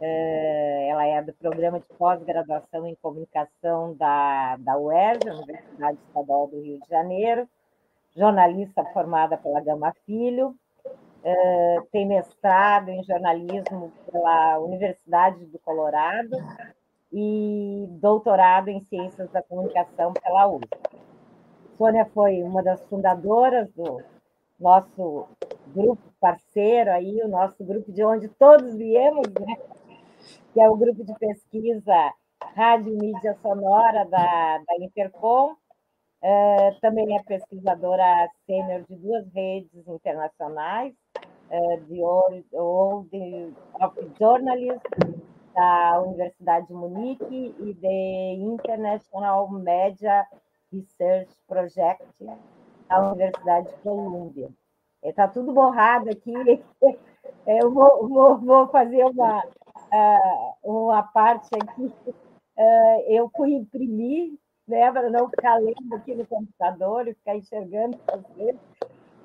É, ela é do programa de pós-graduação em comunicação da, da UERJ, Universidade Estadual do Rio de Janeiro, jornalista formada pela Gama Filho, é, tem mestrado em jornalismo pela Universidade do Colorado e doutorado em Ciências da Comunicação pela USP. Sônia foi uma das fundadoras do nosso grupo parceiro aí, o nosso grupo de onde todos viemos, né? que é o grupo de pesquisa Rádio Mídia Sonora da, da Intercom. Uh, também é pesquisadora sênior de duas redes internacionais, uh, de Old, Old of Journalism da Universidade de Munique e de International Media Research Project da Universidade de Columbia. Está tudo borrado aqui. Eu vou, vou, vou fazer uma, uh, uma parte aqui. Uh, eu fui imprimir, né, para não ficar lendo aqui no computador e ficar enxergando você.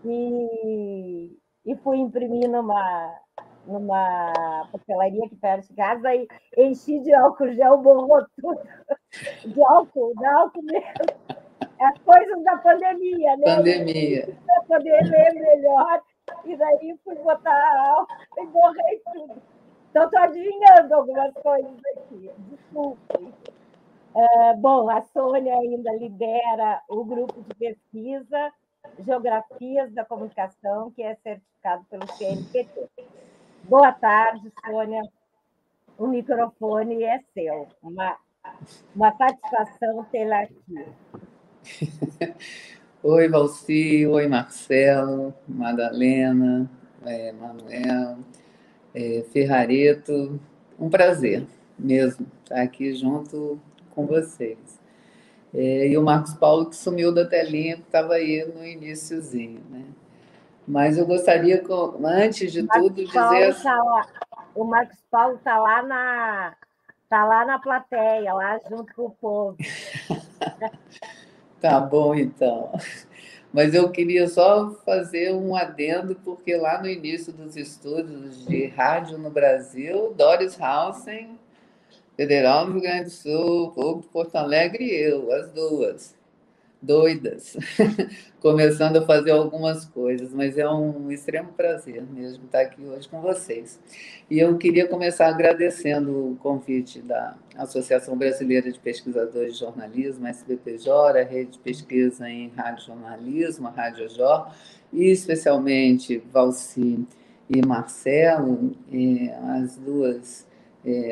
E, e fui imprimir numa, numa papelaria que perto de casa e enchi de álcool gel, borrou tudo. De álcool, de álcool mesmo. É as coisas da pandemia, né? Pandemia. Para poder ler melhor. E daí fui botar álcool e borrei tudo. Então, estou adivinhando algumas coisas aqui. Desculpe. Uh, bom, a Sônia ainda lidera o grupo de pesquisa Geografias da Comunicação, que é certificado pelo CNPq. Boa tarde, Sônia. O microfone é seu. Uma Uma satisfação tê-la aqui. oi, Valci, oi, Marcelo, Madalena, é, Manuel, é, Ferrareto. Um prazer mesmo estar aqui junto com vocês. É, e o Marcos Paulo, que sumiu da telinha, que estava aí no iníciozinho, né? Mas eu gostaria, antes de tudo, dizer. Tá lá, o Marcos Paulo está lá na. Está lá na plateia, lá junto com o povo. tá bom, então. Mas eu queria só fazer um adendo, porque lá no início dos estudos de rádio no Brasil, Doris Hausen Federal do Rio Grande do Sul, Povo de Porto Alegre e eu, as duas, doidas, começando a fazer algumas coisas, mas é um extremo prazer mesmo estar aqui hoje com vocês. E eu queria começar agradecendo o convite da Associação Brasileira de Pesquisadores de Jornalismo, SBPJ, a Rede de Pesquisa em Rádio Jornalismo, a Rádio Jor, e especialmente Valci e Marcelo, as duas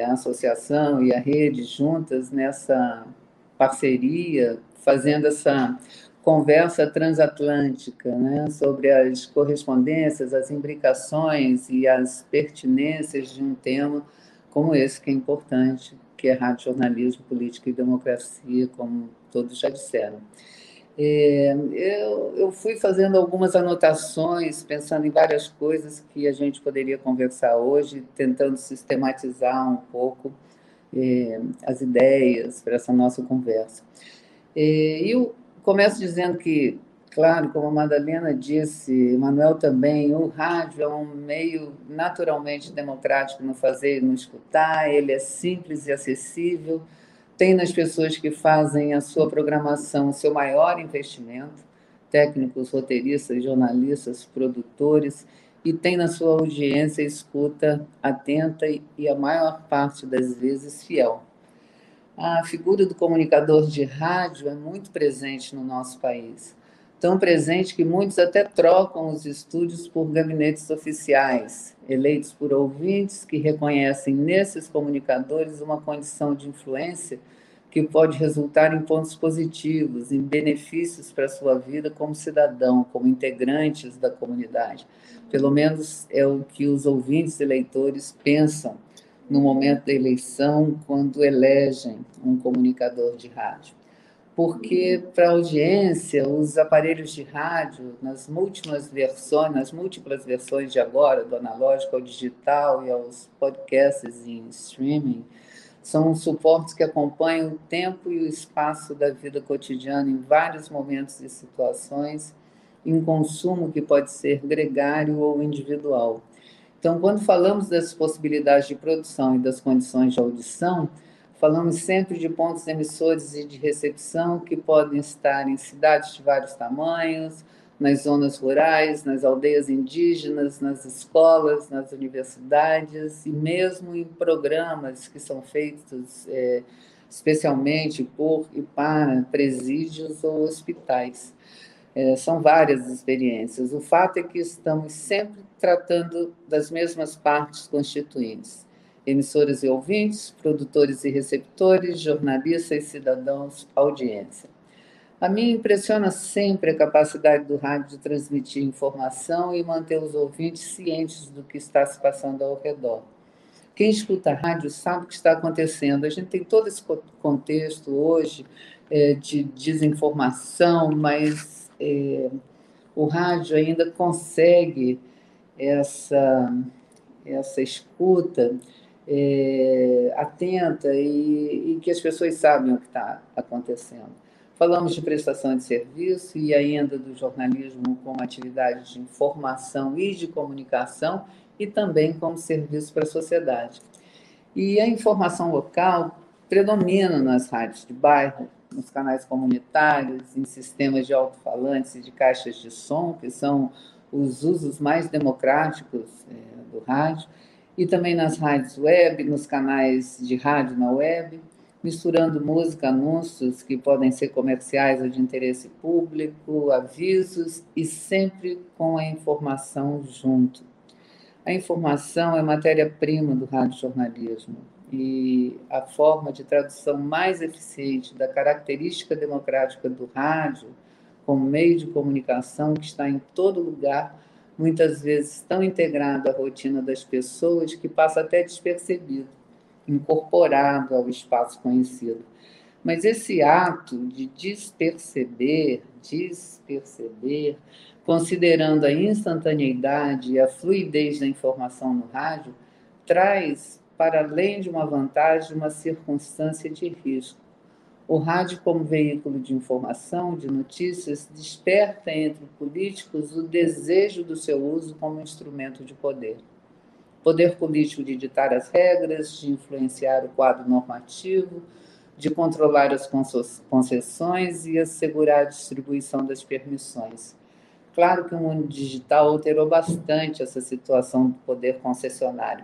a associação e a rede juntas nessa parceria, fazendo essa conversa transatlântica né, sobre as correspondências, as imbricações e as pertinências de um tema como esse, que é importante, que é rádio jornalismo, política e democracia, como todos já disseram. É, eu, eu fui fazendo algumas anotações, pensando em várias coisas que a gente poderia conversar hoje, tentando sistematizar um pouco é, as ideias para essa nossa conversa. E eu começo dizendo que, claro, como a Madalena disse, Manuel também, o rádio é um meio naturalmente democrático no fazer e no escutar, ele é simples e acessível tem nas pessoas que fazem a sua programação o seu maior investimento, técnicos, roteiristas, jornalistas, produtores, e tem na sua audiência escuta atenta e a maior parte das vezes fiel. A figura do comunicador de rádio é muito presente no nosso país. Tão presente que muitos até trocam os estúdios por gabinetes oficiais, eleitos por ouvintes que reconhecem nesses comunicadores uma condição de influência que pode resultar em pontos positivos, em benefícios para a sua vida como cidadão, como integrantes da comunidade. Pelo menos é o que os ouvintes e leitores pensam no momento da eleição, quando elegem um comunicador de rádio. Porque, para a audiência, os aparelhos de rádio, nas múltiplas versões, nas múltiplas versões de agora, do analógico ao digital e aos podcasts em streaming, são suportes que acompanham o tempo e o espaço da vida cotidiana em vários momentos e situações, em consumo que pode ser gregário ou individual. Então, quando falamos das possibilidades de produção e das condições de audição, falamos sempre de pontos emissores e de recepção que podem estar em cidades de vários tamanhos, nas zonas rurais, nas aldeias indígenas, nas escolas, nas universidades e mesmo em programas que são feitos é, especialmente por e para presídios ou hospitais. É, são várias experiências. O fato é que estamos sempre tratando das mesmas partes constituintes: emissoras e ouvintes, produtores e receptores, jornalistas e cidadãos, audiência. A mim impressiona sempre a capacidade do rádio de transmitir informação e manter os ouvintes cientes do que está se passando ao redor. Quem escuta rádio sabe o que está acontecendo. A gente tem todo esse contexto hoje é, de desinformação, mas é, o rádio ainda consegue essa, essa escuta é, atenta e, e que as pessoas sabem o que está acontecendo. Falamos de prestação de serviço e ainda do jornalismo como atividade de informação e de comunicação e também como serviço para a sociedade. E a informação local predomina nas rádios de bairro, nos canais comunitários, em sistemas de alto-falantes e de caixas de som, que são os usos mais democráticos é, do rádio, e também nas rádios web, nos canais de rádio na web, misturando música, anúncios que podem ser comerciais ou de interesse público, avisos e sempre com a informação junto. A informação é matéria-prima do rádio jornalismo. e a forma de tradução mais eficiente da característica democrática do rádio como meio de comunicação que está em todo lugar, muitas vezes tão integrado à rotina das pessoas que passa até despercebido, incorporado ao espaço conhecido. Mas esse ato de desperceber, desperceber, considerando a instantaneidade e a fluidez da informação no rádio, traz, para além de uma vantagem, uma circunstância de risco. O rádio, como veículo de informação, de notícias, desperta entre políticos o desejo do seu uso como instrumento de poder. Poder político de ditar as regras, de influenciar o quadro normativo, de controlar as concessões e assegurar a distribuição das permissões. Claro que o mundo digital alterou bastante essa situação do poder concessionário,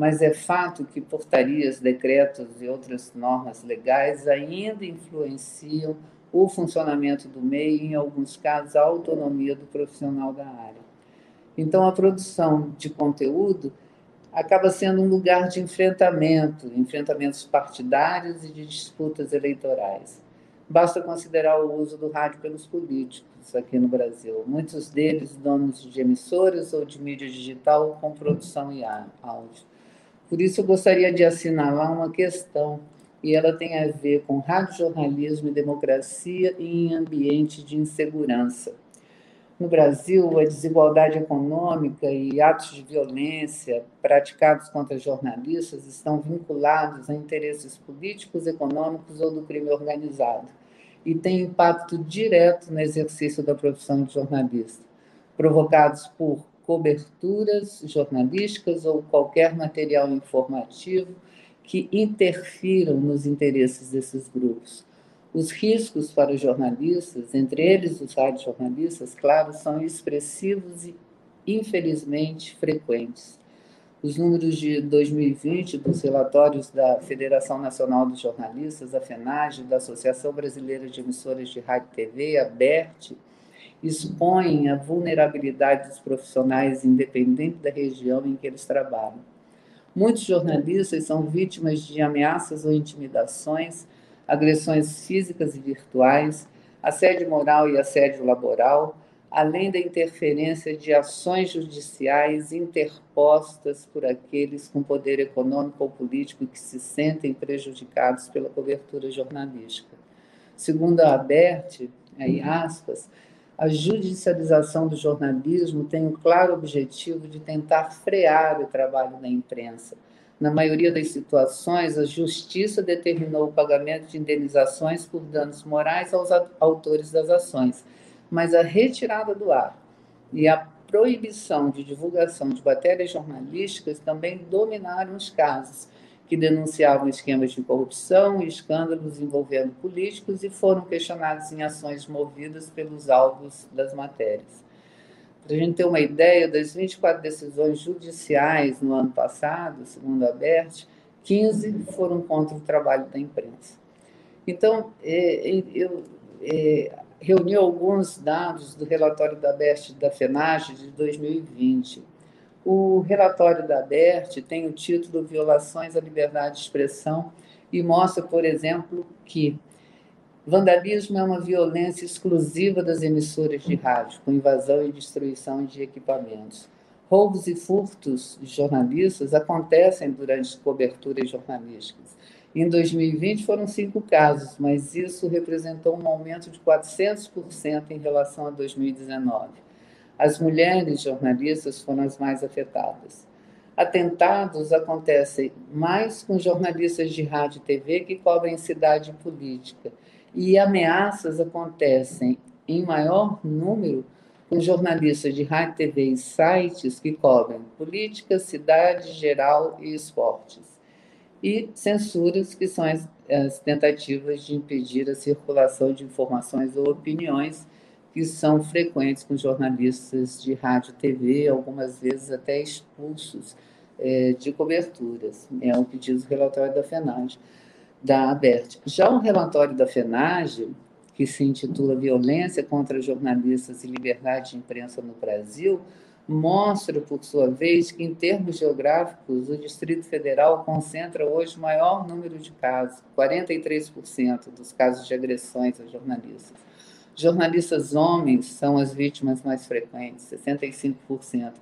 mas é fato que portarias, decretos e outras normas legais ainda influenciam o funcionamento do meio e, em alguns casos, a autonomia do profissional da área. Então, a produção de conteúdo acaba sendo um lugar de enfrentamento, enfrentamentos partidários e de disputas eleitorais. Basta considerar o uso do rádio pelos políticos aqui no Brasil, muitos deles donos de emissoras ou de mídia digital com produção e áudio. Por isso, eu gostaria de assinalar uma questão, e ela tem a ver com rádio-jornalismo e democracia em ambiente de insegurança. No Brasil, a desigualdade econômica e atos de violência praticados contra jornalistas estão vinculados a interesses políticos, econômicos ou do crime organizado e têm impacto direto no exercício da profissão de jornalista, provocados por coberturas jornalísticas ou qualquer material informativo que interfiram nos interesses desses grupos os riscos para os jornalistas, entre eles os radiojornalistas, claro, são expressivos e, infelizmente, frequentes. Os números de 2020 dos relatórios da Federação Nacional dos Jornalistas, a FENAGE, da Associação Brasileira de Emissoras de Rádio e TV, a BERT, expõem a vulnerabilidade dos profissionais, independente da região em que eles trabalham. Muitos jornalistas são vítimas de ameaças ou intimidações agressões físicas e virtuais, assédio moral e assédio laboral, além da interferência de ações judiciais interpostas por aqueles com poder econômico ou político que se sentem prejudicados pela cobertura jornalística. Segundo a Abert, aí aspas, a judicialização do jornalismo tem o claro objetivo de tentar frear o trabalho da imprensa, na maioria das situações, a justiça determinou o pagamento de indenizações por danos morais aos autores das ações, mas a retirada do ar e a proibição de divulgação de matérias jornalísticas também dominaram os casos, que denunciavam esquemas de corrupção e escândalos envolvendo políticos e foram questionados em ações movidas pelos alvos das matérias. Para a gente ter uma ideia, das 24 decisões judiciais no ano passado, segundo a BERT, 15 foram contra o trabalho da imprensa. Então, é, é, eu é, reuni alguns dados do relatório da BERT da FENAGE de 2020. O relatório da BERT tem o título Violações à Liberdade de Expressão e mostra, por exemplo, que Vandalismo é uma violência exclusiva das emissoras de rádio, com invasão e destruição de equipamentos. Roubos e furtos de jornalistas acontecem durante coberturas jornalísticas. Em 2020 foram cinco casos, mas isso representou um aumento de 400% em relação a 2019. As mulheres jornalistas foram as mais afetadas. Atentados acontecem mais com jornalistas de rádio e TV que cobrem cidade política e ameaças acontecem em maior número com jornalistas de rádio, TV e sites que cobrem política, cidade, geral e esportes. E censuras, que são as, as tentativas de impedir a circulação de informações ou opiniões que são frequentes com jornalistas de rádio e TV, algumas vezes até expulsos é, de coberturas. É o que diz o relatório da FENAGE da ABERT. Já o relatório da FENAGE, que se intitula Violência contra Jornalistas e Liberdade de Imprensa no Brasil, mostra, por sua vez, que, em termos geográficos, o Distrito Federal concentra hoje o maior número de casos, 43% dos casos de agressões a jornalistas. Jornalistas homens são as vítimas mais frequentes, 65%.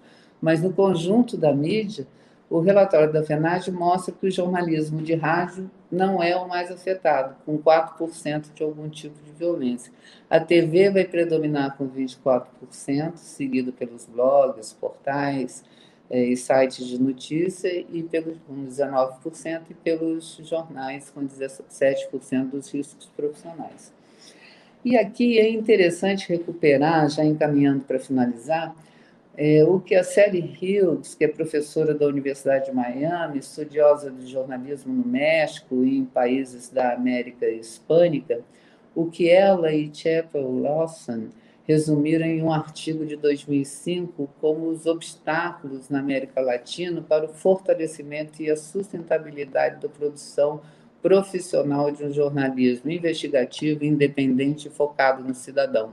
Mas no conjunto da mídia, o relatório da FENAGE mostra que o jornalismo de rádio não é o mais afetado, com 4% de algum tipo de violência. A TV vai predominar com 24%, seguido pelos blogs, portais eh, e sites de notícia, e pelos, com 19%, e pelos jornais, com 17% dos riscos profissionais. E aqui é interessante recuperar, já encaminhando para finalizar, é, o que a Sally Hughes, que é professora da Universidade de Miami, estudiosa de jornalismo no México e em países da América Hispânica, o que ela e Chapel Lawson resumiram em um artigo de 2005 como os obstáculos na América Latina para o fortalecimento e a sustentabilidade da produção profissional de um jornalismo investigativo, independente e focado no cidadão.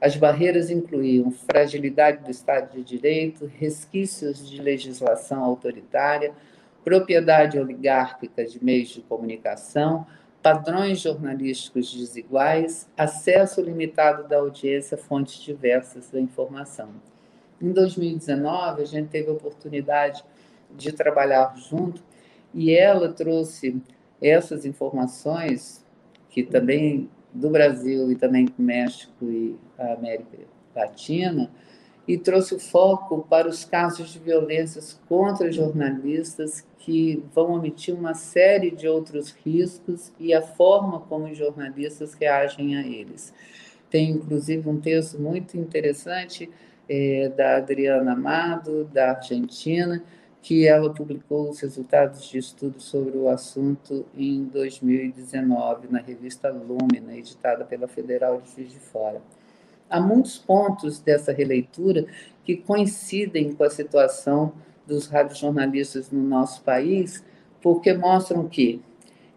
As barreiras incluíam fragilidade do Estado de Direito, resquícios de legislação autoritária, propriedade oligárquica de meios de comunicação, padrões jornalísticos desiguais, acesso limitado da audiência a fontes diversas da informação. Em 2019, a gente teve a oportunidade de trabalhar junto e ela trouxe essas informações, que também do Brasil e também do México e a América Latina, e trouxe o foco para os casos de violências contra jornalistas que vão omitir uma série de outros riscos e a forma como os jornalistas reagem a eles. Tem, inclusive, um texto muito interessante é, da Adriana Amado, da Argentina, que ela publicou os resultados de estudo sobre o assunto em 2019 na revista Lumina, editada pela Federal de Juiz de Fora. Há muitos pontos dessa releitura que coincidem com a situação dos radiojornalistas no nosso país, porque mostram que,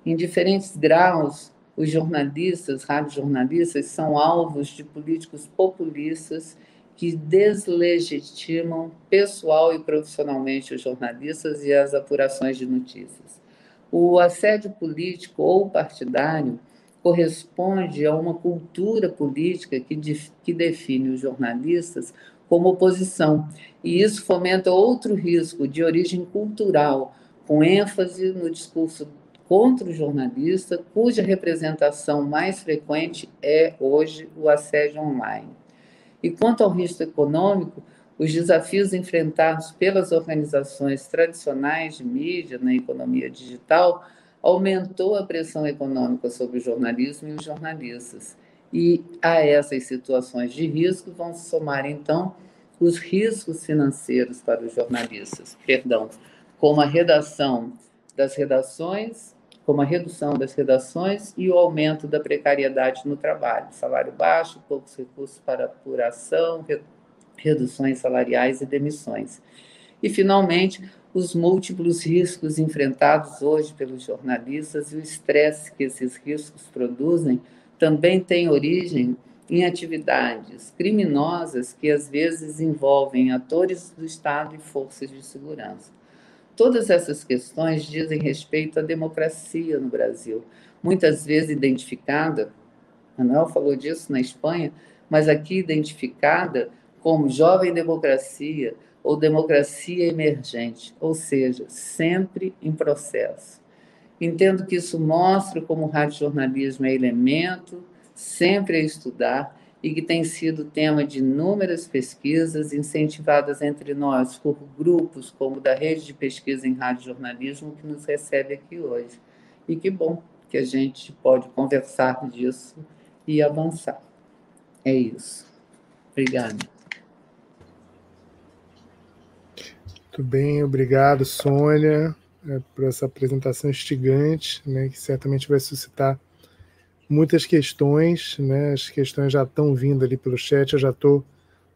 em diferentes graus, os jornalistas, radiojornalistas, são alvos de políticos populistas que deslegitimam pessoal e profissionalmente os jornalistas e as apurações de notícias. O assédio político ou partidário corresponde a uma cultura política que, que define os jornalistas como oposição, e isso fomenta outro risco de origem cultural, com ênfase no discurso contra o jornalista, cuja representação mais frequente é hoje o assédio online. E quanto ao risco econômico, os desafios enfrentados pelas organizações tradicionais de mídia na economia digital aumentou a pressão econômica sobre o jornalismo e os jornalistas. E a essas situações de risco vão se somar, então, os riscos financeiros para os jornalistas, perdão, como a redação das redações como a redução das redações e o aumento da precariedade no trabalho, salário baixo, poucos recursos para apuração, reduções salariais e demissões. E, finalmente, os múltiplos riscos enfrentados hoje pelos jornalistas e o estresse que esses riscos produzem também têm origem em atividades criminosas que às vezes envolvem atores do Estado e forças de segurança. Todas essas questões dizem respeito à democracia no Brasil, muitas vezes identificada, Manuel falou disso na Espanha, mas aqui identificada como jovem democracia ou democracia emergente, ou seja, sempre em processo. Entendo que isso mostra como o radiojornalismo é elemento, sempre a estudar, e que tem sido tema de inúmeras pesquisas incentivadas entre nós por grupos como da Rede de Pesquisa em Rádio Jornalismo, que nos recebe aqui hoje. E que bom que a gente pode conversar disso e avançar. É isso. Obrigada. Muito bem, obrigado, Sônia, é, por essa apresentação instigante, né, que certamente vai suscitar muitas questões, né? As questões já estão vindo ali pelo chat, eu já estou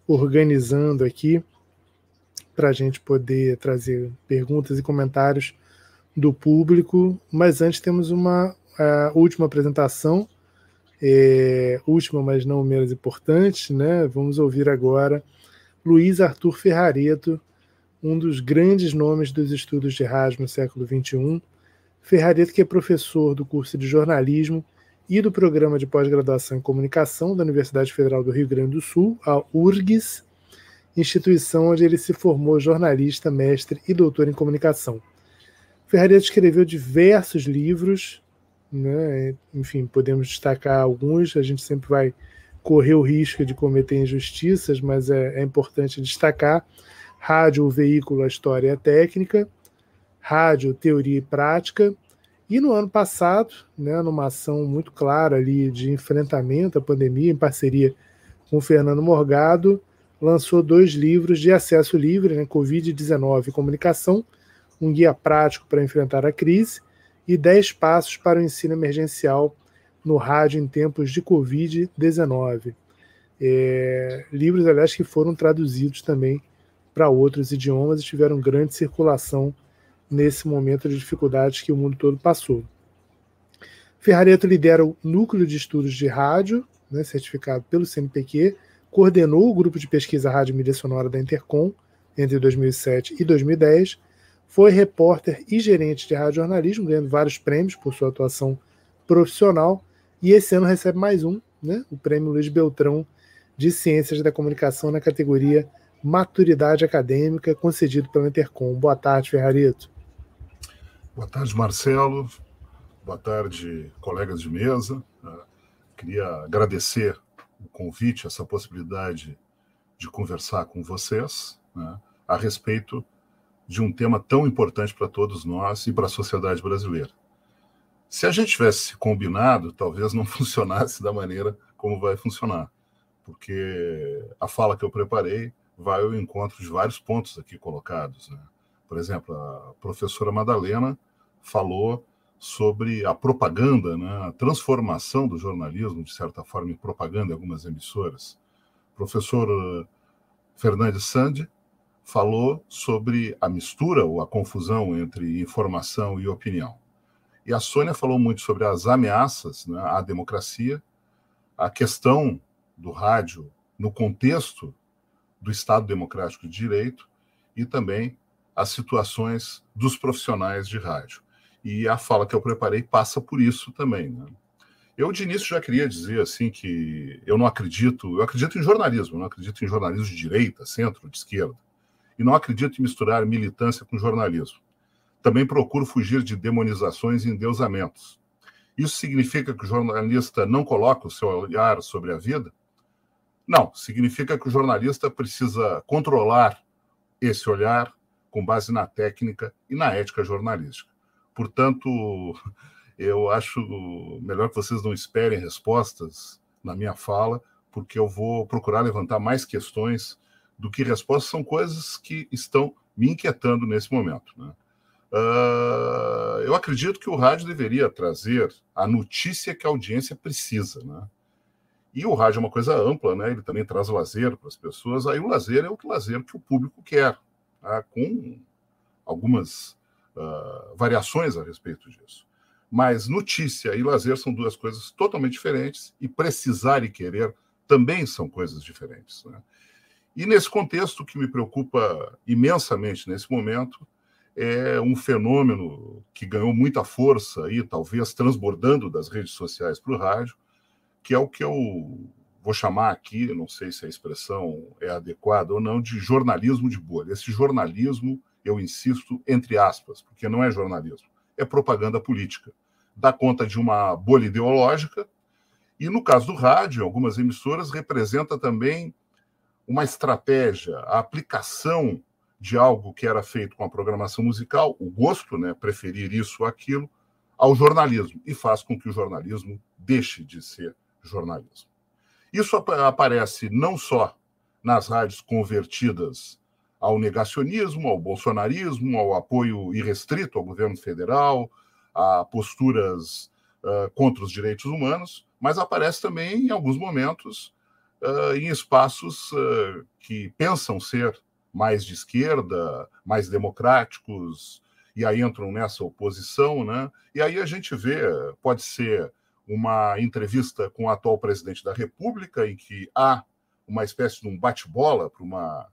organizando aqui para a gente poder trazer perguntas e comentários do público. Mas antes temos uma última apresentação, é, última, mas não menos importante, né? Vamos ouvir agora Luiz Arthur Ferrareto, um dos grandes nomes dos estudos de rádio no século XXI. Ferrareto, que é professor do curso de jornalismo e do programa de pós-graduação em comunicação da Universidade Federal do Rio Grande do Sul, a URGS, instituição onde ele se formou jornalista, mestre e doutor em comunicação. Ferrareto escreveu diversos livros, né? enfim, podemos destacar alguns, a gente sempre vai correr o risco de cometer injustiças, mas é, é importante destacar. Rádio, o veículo, a história e a técnica. Rádio, teoria e prática. E no ano passado, né, numa ação muito clara ali de enfrentamento à pandemia, em parceria com o Fernando Morgado, lançou dois livros de acesso livre, né, Covid-19 e Comunicação, um guia prático para enfrentar a crise e 10 passos para o ensino emergencial no rádio em tempos de Covid-19. É, livros, aliás, que foram traduzidos também para outros idiomas e tiveram grande circulação nesse momento de dificuldades que o mundo todo passou. Ferrareto lidera o Núcleo de Estudos de Rádio, né, certificado pelo CNPq, coordenou o grupo de pesquisa Rádio Mídia Sonora da Intercom entre 2007 e 2010, foi repórter e gerente de rádio jornalismo, ganhando vários prêmios por sua atuação profissional, e esse ano recebe mais um, né, o Prêmio Luiz Beltrão de Ciências da Comunicação na categoria Maturidade Acadêmica, concedido pela Intercom. Boa tarde, Ferrarito. Boa tarde, Marcelo. Boa tarde, colegas de mesa. Ah, queria agradecer o convite, essa possibilidade de conversar com vocês né, a respeito de um tema tão importante para todos nós e para a sociedade brasileira. Se a gente tivesse combinado, talvez não funcionasse da maneira como vai funcionar, porque a fala que eu preparei vai ao encontro de vários pontos aqui colocados. Né? Por exemplo, a professora Madalena falou sobre a propaganda, né? a transformação do jornalismo, de certa forma, em propaganda em algumas emissoras. O professor eh, Fernandes Sandi falou sobre a mistura ou a confusão entre informação e opinião. E a Sônia falou muito sobre as ameaças né, à democracia, a questão do rádio no contexto do Estado Democrático de Direito e também as situações dos profissionais de rádio. E a fala que eu preparei passa por isso também. Né? Eu, de início, já queria dizer assim que eu não acredito, eu acredito em jornalismo, não acredito em jornalismo de direita, centro, de esquerda. E não acredito em misturar militância com jornalismo. Também procuro fugir de demonizações e endeusamentos. Isso significa que o jornalista não coloca o seu olhar sobre a vida? Não, significa que o jornalista precisa controlar esse olhar com base na técnica e na ética jornalística. Portanto, eu acho melhor que vocês não esperem respostas na minha fala, porque eu vou procurar levantar mais questões do que respostas, são coisas que estão me inquietando nesse momento. Né? Uh, eu acredito que o rádio deveria trazer a notícia que a audiência precisa, né? E o rádio é uma coisa ampla, né? Ele também traz lazer para as pessoas. Aí o lazer é o lazer que o público quer, tá? com algumas uh, variações a respeito disso. Mas notícia e lazer são duas coisas totalmente diferentes e precisar e querer também são coisas diferentes. Né? E nesse contexto, o que me preocupa imensamente nesse momento é um fenômeno que ganhou muita força aí, talvez transbordando das redes sociais para o rádio, que é o que eu vou chamar aqui, não sei se a expressão é adequada ou não, de jornalismo de bolha. Esse jornalismo, eu insisto, entre aspas, porque não é jornalismo, é propaganda política. Dá conta de uma bolha ideológica, e no caso do rádio, algumas emissoras, representa também uma estratégia, a aplicação de algo que era feito com a programação musical, o gosto, né, preferir isso ou aquilo, ao jornalismo, e faz com que o jornalismo deixe de ser jornalismo. Isso aparece não só nas rádios convertidas ao negacionismo, ao bolsonarismo, ao apoio irrestrito ao governo federal, a posturas uh, contra os direitos humanos, mas aparece também, em alguns momentos, uh, em espaços uh, que pensam ser mais de esquerda, mais democráticos, e aí entram nessa oposição, né? E aí a gente vê, pode ser uma entrevista com o atual presidente da República, em que há uma espécie de um bate-bola para uma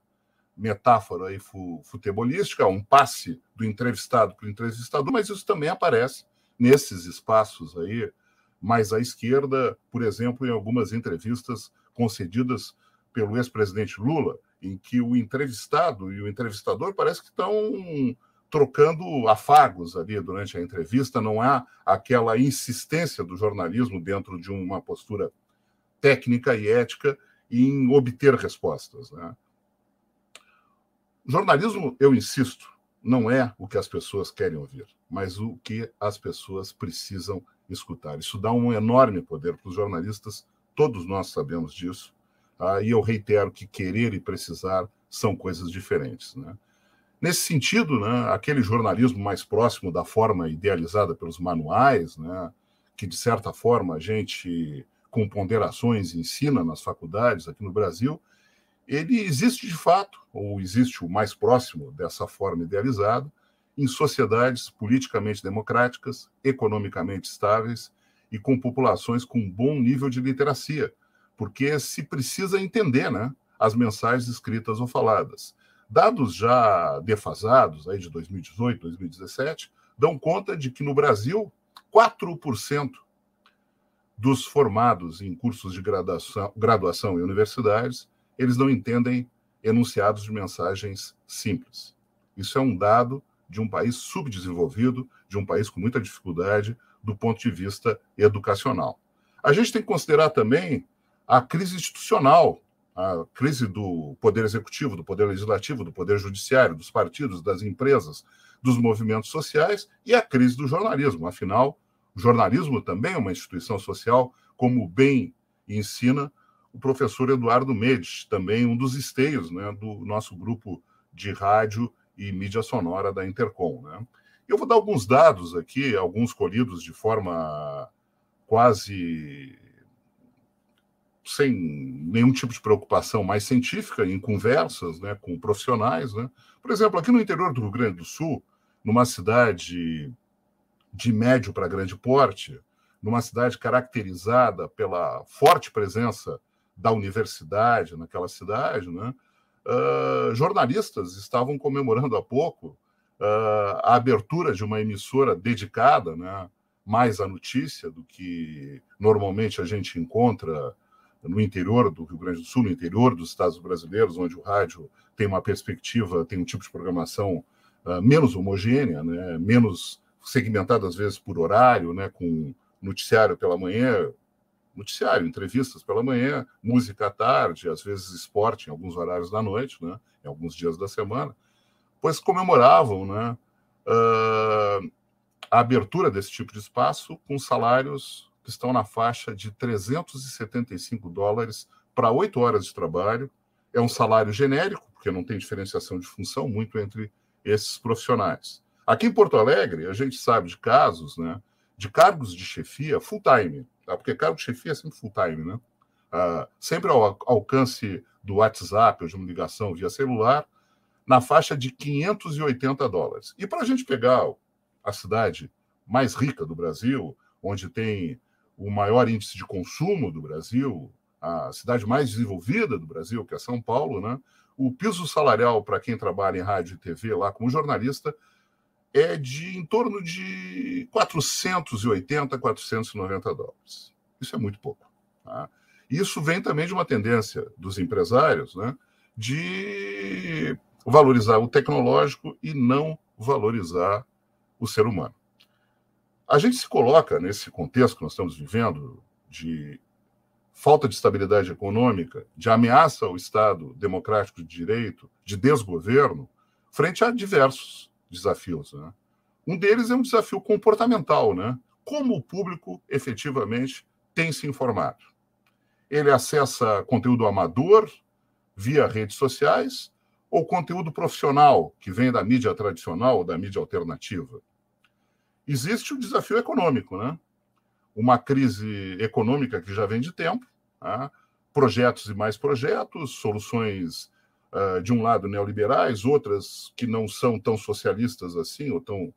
metáfora aí futebolística, um passe do entrevistado para o entrevistador, mas isso também aparece nesses espaços aí mais à esquerda, por exemplo, em algumas entrevistas concedidas pelo ex-presidente Lula, em que o entrevistado e o entrevistador parece que estão trocando afagos ali durante a entrevista, não há aquela insistência do jornalismo dentro de uma postura técnica e ética em obter respostas. Né? Jornalismo, eu insisto, não é o que as pessoas querem ouvir, mas o que as pessoas precisam escutar. Isso dá um enorme poder para os jornalistas, todos nós sabemos disso, ah, e eu reitero que querer e precisar são coisas diferentes. Né? Nesse sentido, né, aquele jornalismo mais próximo da forma idealizada pelos manuais, né, que de certa forma a gente, com ponderações, ensina nas faculdades aqui no Brasil, ele existe de fato, ou existe o mais próximo dessa forma idealizada, em sociedades politicamente democráticas, economicamente estáveis e com populações com bom nível de literacia, porque se precisa entender né, as mensagens escritas ou faladas. Dados já defasados, aí de 2018, 2017, dão conta de que no Brasil, 4% dos formados em cursos de graduação, graduação em universidades eles não entendem enunciados de mensagens simples. Isso é um dado de um país subdesenvolvido, de um país com muita dificuldade do ponto de vista educacional. A gente tem que considerar também a crise institucional, a crise do poder executivo, do poder legislativo, do poder judiciário, dos partidos, das empresas, dos movimentos sociais e a crise do jornalismo. Afinal, o jornalismo também é uma instituição social, como bem ensina o professor Eduardo Mendes, também um dos esteios né, do nosso grupo de rádio e mídia sonora da Intercom. Né? Eu vou dar alguns dados aqui, alguns colhidos de forma quase sem nenhum tipo de preocupação mais científica, em conversas né, com profissionais. Né? Por exemplo, aqui no interior do Rio Grande do Sul, numa cidade de médio para grande porte, numa cidade caracterizada pela forte presença da universidade naquela cidade, né? Uh, jornalistas estavam comemorando há pouco uh, a abertura de uma emissora dedicada né, mais à notícia do que normalmente a gente encontra no interior do Rio Grande do Sul, no interior dos Estados brasileiros, onde o rádio tem uma perspectiva, tem um tipo de programação uh, menos homogênea, né, menos segmentada às vezes por horário, né, com noticiário pela manhã, noticiário, entrevistas pela manhã, música à tarde, às vezes esporte em alguns horários da noite, né, em alguns dias da semana, pois comemoravam né, uh, a abertura desse tipo de espaço com salários estão na faixa de 375 dólares para oito horas de trabalho. É um salário genérico, porque não tem diferenciação de função muito entre esses profissionais. Aqui em Porto Alegre, a gente sabe de casos né, de cargos de chefia full-time, tá? porque cargo de chefia é sempre full-time, né? Ah, sempre ao alcance do WhatsApp ou de uma ligação via celular, na faixa de 580 dólares. E para a gente pegar a cidade mais rica do Brasil, onde tem o maior índice de consumo do Brasil, a cidade mais desenvolvida do Brasil, que é São Paulo, né? o piso salarial para quem trabalha em rádio e TV lá como jornalista é de em torno de 480, 490 dólares. Isso é muito pouco. Tá? Isso vem também de uma tendência dos empresários né, de valorizar o tecnológico e não valorizar o ser humano. A gente se coloca nesse contexto que nós estamos vivendo de falta de estabilidade econômica, de ameaça ao Estado democrático de direito, de desgoverno, frente a diversos desafios. Né? Um deles é um desafio comportamental, né? Como o público efetivamente tem se informado? Ele acessa conteúdo amador via redes sociais ou conteúdo profissional que vem da mídia tradicional ou da mídia alternativa? Existe o desafio econômico, né? Uma crise econômica que já vem de tempo, tá? projetos e mais projetos, soluções uh, de um lado neoliberais, outras que não são tão socialistas assim, ou tão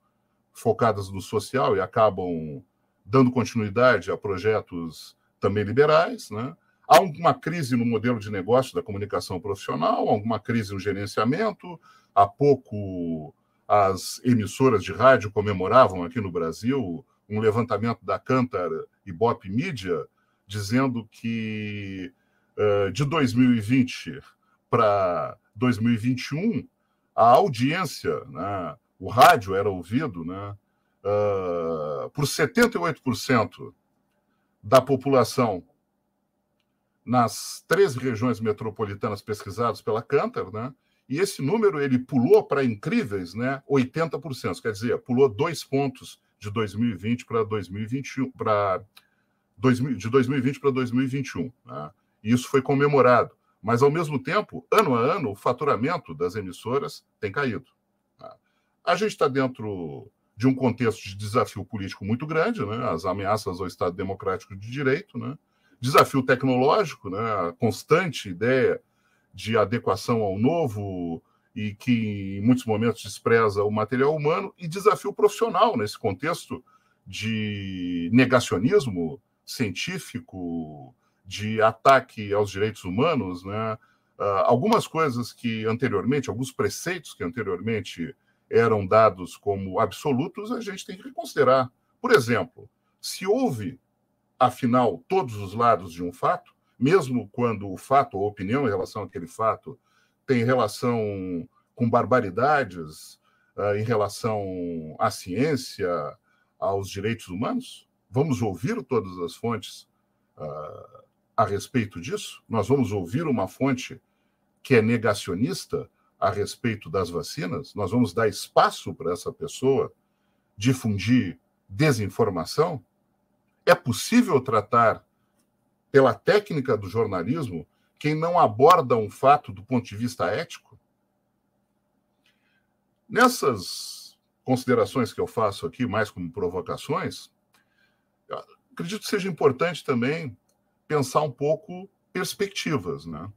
focadas no social e acabam dando continuidade a projetos também liberais, né? há uma crise no modelo de negócio da comunicação profissional, alguma crise no gerenciamento. Há pouco, as emissoras de rádio comemoravam aqui no Brasil um levantamento da Cantar e Bop Media, dizendo que uh, de 2020 para 2021, a audiência, né, o rádio era ouvido né, uh, por 78% da população nas três regiões metropolitanas pesquisadas pela Cantar, né? E esse número ele pulou para incríveis, né? 80%, quer dizer, pulou dois pontos de 2020 para 2021, para de 2020 para 2021. Né? E isso foi comemorado. Mas, ao mesmo tempo, ano a ano, o faturamento das emissoras tem caído. Tá? A gente está dentro de um contexto de desafio político muito grande, né? as ameaças ao Estado Democrático de Direito, né? desafio tecnológico, né? a constante ideia de adequação ao novo e que, em muitos momentos, despreza o material humano, e desafio profissional nesse contexto de negacionismo científico, de ataque aos direitos humanos, né? Uh, algumas coisas que anteriormente, alguns preceitos que anteriormente eram dados como absolutos, a gente tem que reconsiderar. Por exemplo, se houve, afinal, todos os lados de um fato, mesmo quando o fato ou opinião em relação àquele fato tem relação com barbaridades uh, em relação à ciência, aos direitos humanos, vamos ouvir todas as fontes uh, a respeito disso? Nós vamos ouvir uma fonte que é negacionista a respeito das vacinas? Nós vamos dar espaço para essa pessoa difundir desinformação? É possível tratar, pela técnica do jornalismo, quem não aborda um fato do ponto de vista ético? Nessas considerações que eu faço aqui, mais como provocações, acredito que seja importante também pensar um pouco perspectivas, né?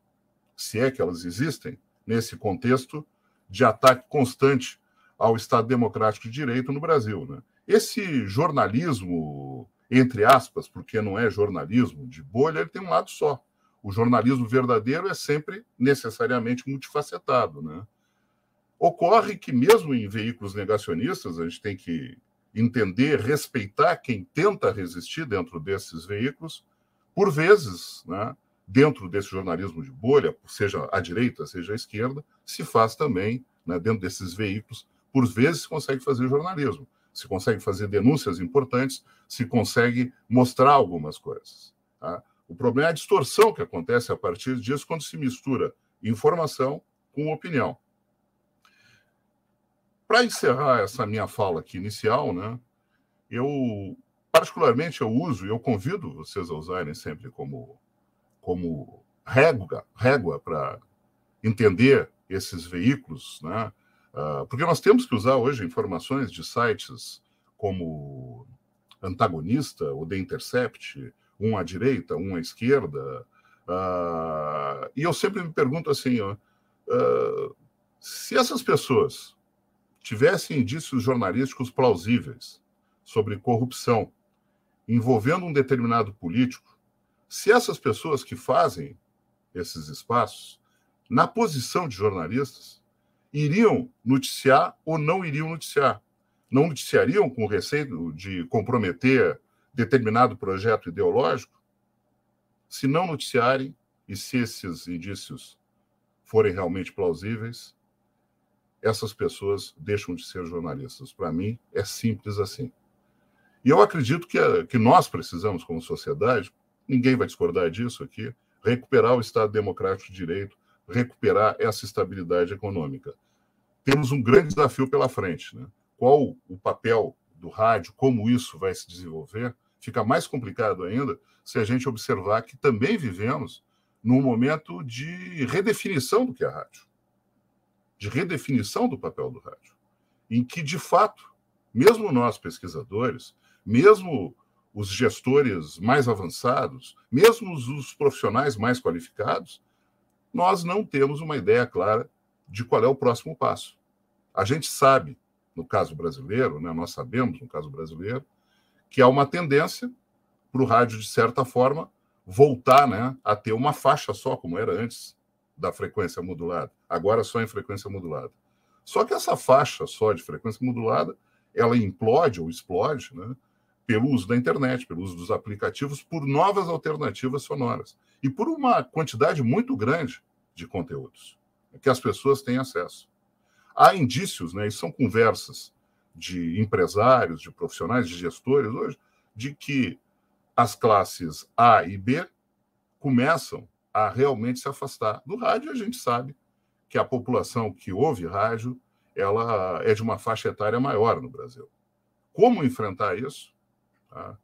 se é que elas existem, nesse contexto de ataque constante ao Estado Democrático de Direito no Brasil. Né? Esse jornalismo, entre aspas, porque não é jornalismo de bolha, ele tem um lado só. O jornalismo verdadeiro é sempre necessariamente multifacetado. Né? Ocorre que, mesmo em veículos negacionistas, a gente tem que entender, respeitar quem tenta resistir dentro desses veículos, por vezes, né, dentro desse jornalismo de bolha, seja à direita, seja à esquerda, se faz também, né, dentro desses veículos, por vezes se consegue fazer jornalismo, se consegue fazer denúncias importantes, se consegue mostrar algumas coisas. Tá? O problema é a distorção que acontece a partir disso quando se mistura informação com opinião. Para encerrar essa minha fala aqui inicial, né, eu particularmente eu uso e eu convido vocês a usarem sempre como como régua, régua para entender esses veículos, né? Uh, porque nós temos que usar hoje informações de sites como Antagonista ou The Intercept, um à direita, um à esquerda. Uh, e eu sempre me pergunto assim: ó, uh, se essas pessoas tivessem indícios jornalísticos plausíveis sobre corrupção envolvendo um determinado político, se essas pessoas que fazem esses espaços, na posição de jornalistas, iriam noticiar ou não iriam noticiar. Não noticiariam com receio de comprometer determinado projeto ideológico? Se não noticiarem, e se esses indícios forem realmente plausíveis, essas pessoas deixam de ser jornalistas. Para mim, é simples assim. E eu acredito que, que nós precisamos, como sociedade, ninguém vai discordar disso aqui, recuperar o Estado Democrático de Direito, recuperar essa estabilidade econômica. Temos um grande desafio pela frente. Né? Qual o papel do rádio, como isso vai se desenvolver, fica mais complicado ainda se a gente observar que também vivemos num momento de redefinição do que é rádio de redefinição do papel do rádio, em que, de fato, mesmo nós pesquisadores, mesmo os gestores mais avançados, mesmo os profissionais mais qualificados, nós não temos uma ideia clara de qual é o próximo passo. A gente sabe, no caso brasileiro, né, nós sabemos, no caso brasileiro, que há uma tendência para o rádio, de certa forma, voltar né, a ter uma faixa só, como era antes da frequência modulada, agora só em frequência modulada. Só que essa faixa só de frequência modulada, ela implode ou explode né, pelo uso da internet, pelo uso dos aplicativos, por novas alternativas sonoras e por uma quantidade muito grande de conteúdos que as pessoas têm acesso. Há indícios, né, e são conversas de empresários, de profissionais, de gestores hoje, de que as classes A e B começam a realmente se afastar do rádio. A gente sabe que a população que ouve rádio ela é de uma faixa etária maior no Brasil. Como enfrentar isso? Tá?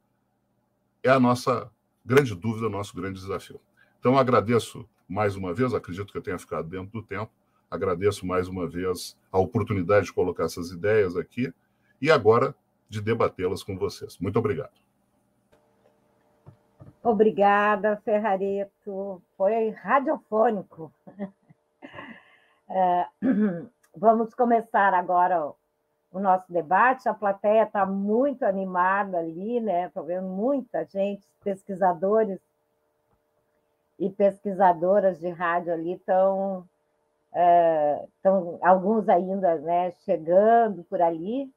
É a nossa grande dúvida, o nosso grande desafio. Então, agradeço mais uma vez, acredito que eu tenha ficado dentro do tempo, agradeço mais uma vez a oportunidade de colocar essas ideias aqui e agora de debatê-las com vocês. Muito obrigado. Obrigada, Ferrareto. Foi radiofônico. É, vamos começar agora o nosso debate. A plateia está muito animada ali, né? Estou vendo muita gente, pesquisadores e pesquisadoras de rádio ali estão. É, alguns ainda né, chegando por ali,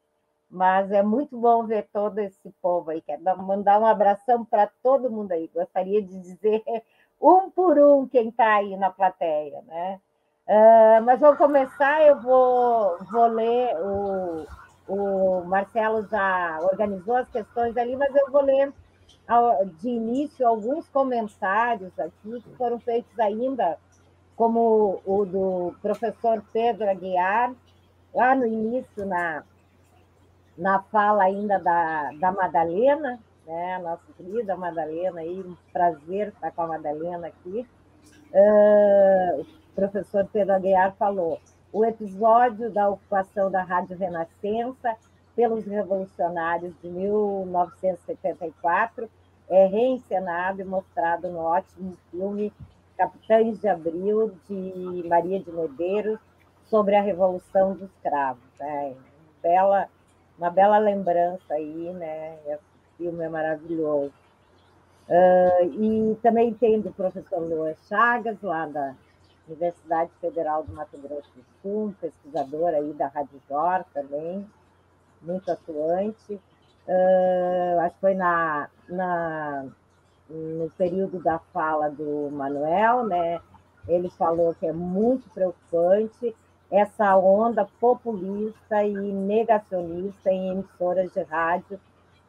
mas é muito bom ver todo esse povo aí. Quero mandar um abração para todo mundo aí. Gostaria de dizer um por um quem está aí na plateia, né? Uh, mas vamos começar, eu vou, vou ler, o, o Marcelo já organizou as questões ali, mas eu vou ler de início alguns comentários aqui que foram feitos ainda, como o do professor Pedro Aguiar, lá no início, na, na fala ainda da, da Madalena, né? Nossa querida Madalena aí, um prazer estar com a Madalena aqui. Uh, o professor Pedro Aguiar falou: o episódio da ocupação da Rádio Renascença pelos revolucionários de 1974 é reencenado e mostrado no ótimo filme Capitães de Abril, de Maria de Medeiros, sobre a Revolução dos Cravos. É bela uma bela lembrança aí, né? Esse filme é maravilhoso. Uh, e também tem do professor Luan Chagas, lá da Universidade Federal do Mato Grosso do Sul, pesquisador aí da Rádio Jor também, muito atuante. Uh, acho que foi na, na, no período da fala do Manuel, né? Ele falou que é muito preocupante essa onda populista e negacionista em emissoras de rádio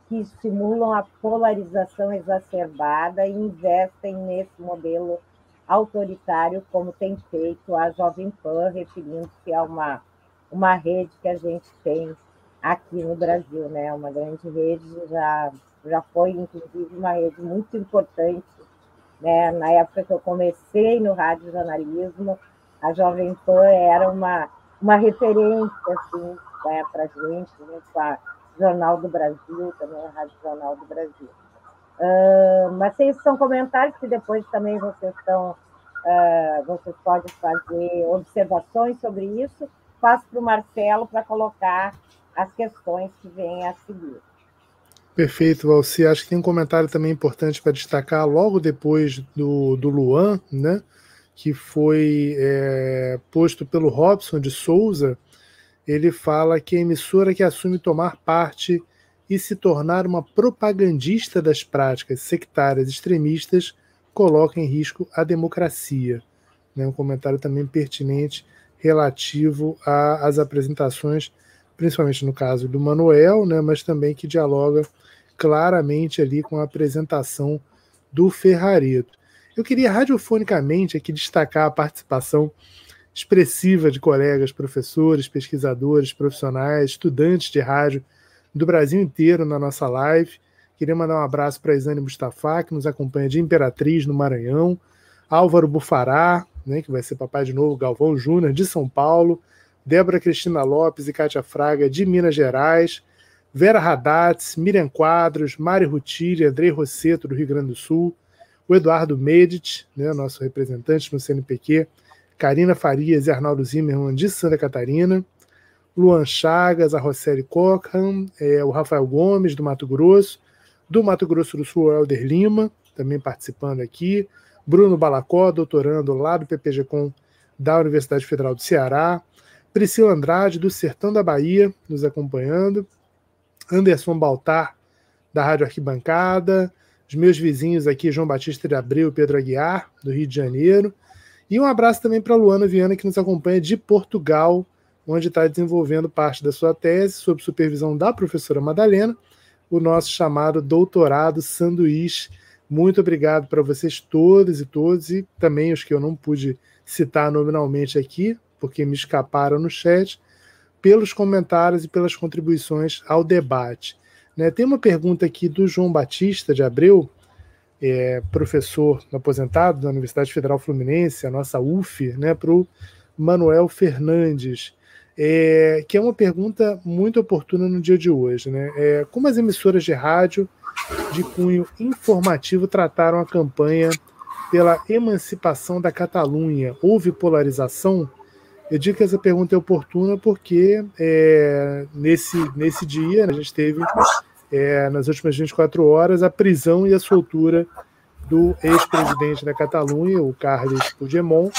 que estimulam a polarização exacerbada e investem nesse modelo autoritário, como tem feito a Jovem Pan, referindo-se a uma, uma rede que a gente tem aqui no Brasil, né? Uma grande rede, já, já foi, inclusive, uma rede muito importante. Né? Na época que eu comecei no rádio jornalismo, a Jovem Pan era uma, uma referência assim, né, para a gente, né, com a Jornal do Brasil, também a Rádio Jornal do Brasil. Uh, mas esses são comentários que depois também vocês estão, uh, vocês podem fazer observações sobre isso. Passo para o Marcelo para colocar as questões que vêm a seguir. Perfeito, Valci. Acho que tem um comentário também importante para destacar logo depois do, do Luan, né? que foi é, posto pelo Robson de Souza, ele fala que a emissora que assume tomar parte e se tornar uma propagandista das práticas sectárias extremistas coloca em risco a democracia. Né? Um comentário também pertinente relativo às apresentações, principalmente no caso do Manuel, né? mas também que dialoga claramente ali com a apresentação do Ferrareto. Eu queria radiofonicamente aqui destacar a participação expressiva de colegas, professores, pesquisadores, profissionais, estudantes de rádio do Brasil inteiro na nossa live. Queria mandar um abraço para Isane Mustafa, que nos acompanha de Imperatriz, no Maranhão, Álvaro Bufará, né, que vai ser papai de novo, Galvão Júnior, de São Paulo, Débora Cristina Lopes e Kátia Fraga, de Minas Gerais, Vera Haddad, Miriam Quadros, Mari Rutilli, Andrei Rosseto, do Rio Grande do Sul, o Eduardo Medit, né, nosso representante no CNPq, Karina Farias e Arnaldo Zimmermann de Santa Catarina, Luan Chagas, a Roseli Cockham, é, o Rafael Gomes, do Mato Grosso, do Mato Grosso do Sul, o Helder Lima, também participando aqui. Bruno Balacó, doutorando lá do PPG-Com da Universidade Federal do Ceará. Priscila Andrade, do Sertão da Bahia, nos acompanhando. Anderson Baltar, da Rádio Arquibancada. Os meus vizinhos aqui, João Batista de Abreu e Pedro Aguiar, do Rio de Janeiro. E um abraço também para Luana Viana, que nos acompanha de Portugal, onde está desenvolvendo parte da sua tese, sob supervisão da professora Madalena, o nosso chamado doutorado sanduíche. Muito obrigado para vocês todos e todos, e também os que eu não pude citar nominalmente aqui, porque me escaparam no chat, pelos comentários e pelas contribuições ao debate. Né, tem uma pergunta aqui do João Batista de Abreu, é, professor aposentado da Universidade Federal Fluminense, a nossa UF, né, para o Manuel Fernandes, é, que é uma pergunta muito oportuna no dia de hoje. Né? É, como as emissoras de rádio de cunho informativo trataram a campanha pela emancipação da Catalunha? Houve polarização? Eu digo que essa pergunta é oportuna porque é, nesse, nesse dia a gente teve é, nas últimas 24 horas, a prisão e a soltura do ex-presidente da Catalunha, o Carles Puigdemont,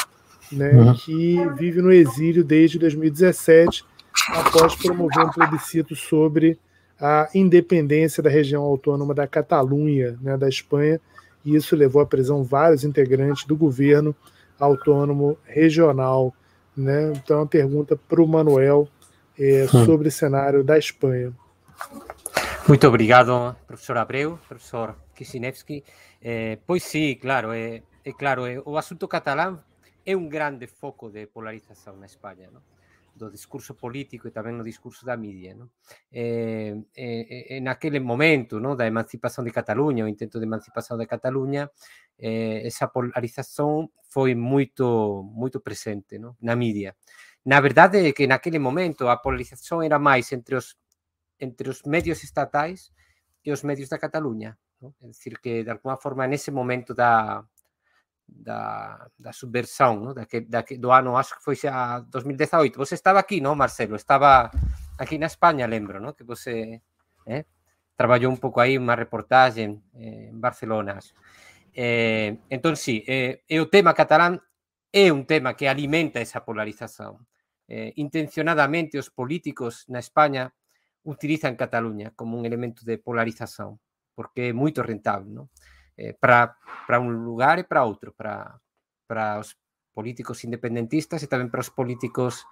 né, uhum. que vive no exílio desde 2017, após promover um plebiscito sobre a independência da região autônoma da Catalunha, né, da Espanha, e isso levou à prisão vários integrantes do governo autônomo regional. Né? Então, uma pergunta para o Manuel é, uhum. sobre o cenário da Espanha. Muito obrigado, profesor Abreu, profesor Kisinevski. Eh, pois sí, claro, é, é claro, é, o asunto catalán é un grande foco de polarización na España, ¿no? Do discurso político e tamén no discurso da mídia. ¿no? Eh, eh, en aquele momento ¿no? da emancipación de Cataluña, o intento de emancipación de Cataluña, eh, esa polarización foi moito, moito presente ¿no? na mídia. Na verdade é que naquele momento a polarización era máis entre os entre os medios estatais e os medios da Cataluña. ¿no? É dicir, que de alguma forma nese momento da, da, da subversión, no? da que, da que, do ano, acho que foi xa 2018. Você estaba aquí, non, Marcelo? Estaba aquí na España, lembro, no? que você eh, eh, traballou un pouco aí unha reportaxe en, en Barcelona. Eh, entón, sí, eh, e o tema catalán é un tema que alimenta esa polarización. Eh, intencionadamente os políticos na España utilizan Cataluña como un elemento de polarización, porque é moito rentable, non? Eh, para, un lugar e para outro, para, os políticos independentistas e tamén para os políticos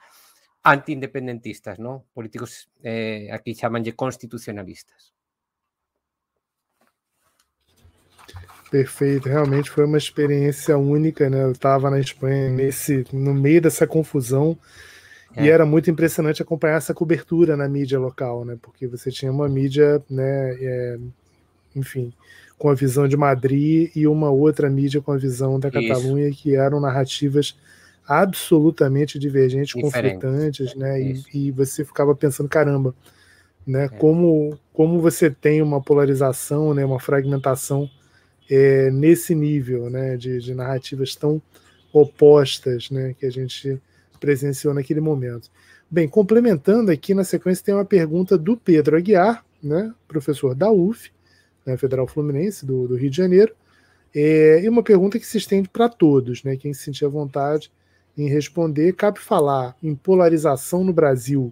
anti-independentistas, non? Políticos, eh, aquí chamanlle constitucionalistas. Perfeito, realmente foi uma experiência única, né? Eu estava na Espanha nesse, no meio dessa confusão é. E era muito impressionante acompanhar essa cobertura na mídia local, né? Porque você tinha uma mídia, né? É, enfim, com a visão de Madrid e uma outra mídia com a visão da Catalunha, que eram narrativas absolutamente divergentes, Diferente. conflitantes, né? E, e, você ficava pensando, caramba, né? É. Como, como você tem uma polarização, né? Uma fragmentação é, nesse nível, né? De, de narrativas tão opostas, né? Que a gente presenciou naquele momento. Bem, complementando aqui na sequência, tem uma pergunta do Pedro Aguiar, né, professor da UF, né, Federal Fluminense, do, do Rio de Janeiro, é, e uma pergunta que se estende para todos, né, quem se sentir à vontade em responder. Cabe falar em polarização no Brasil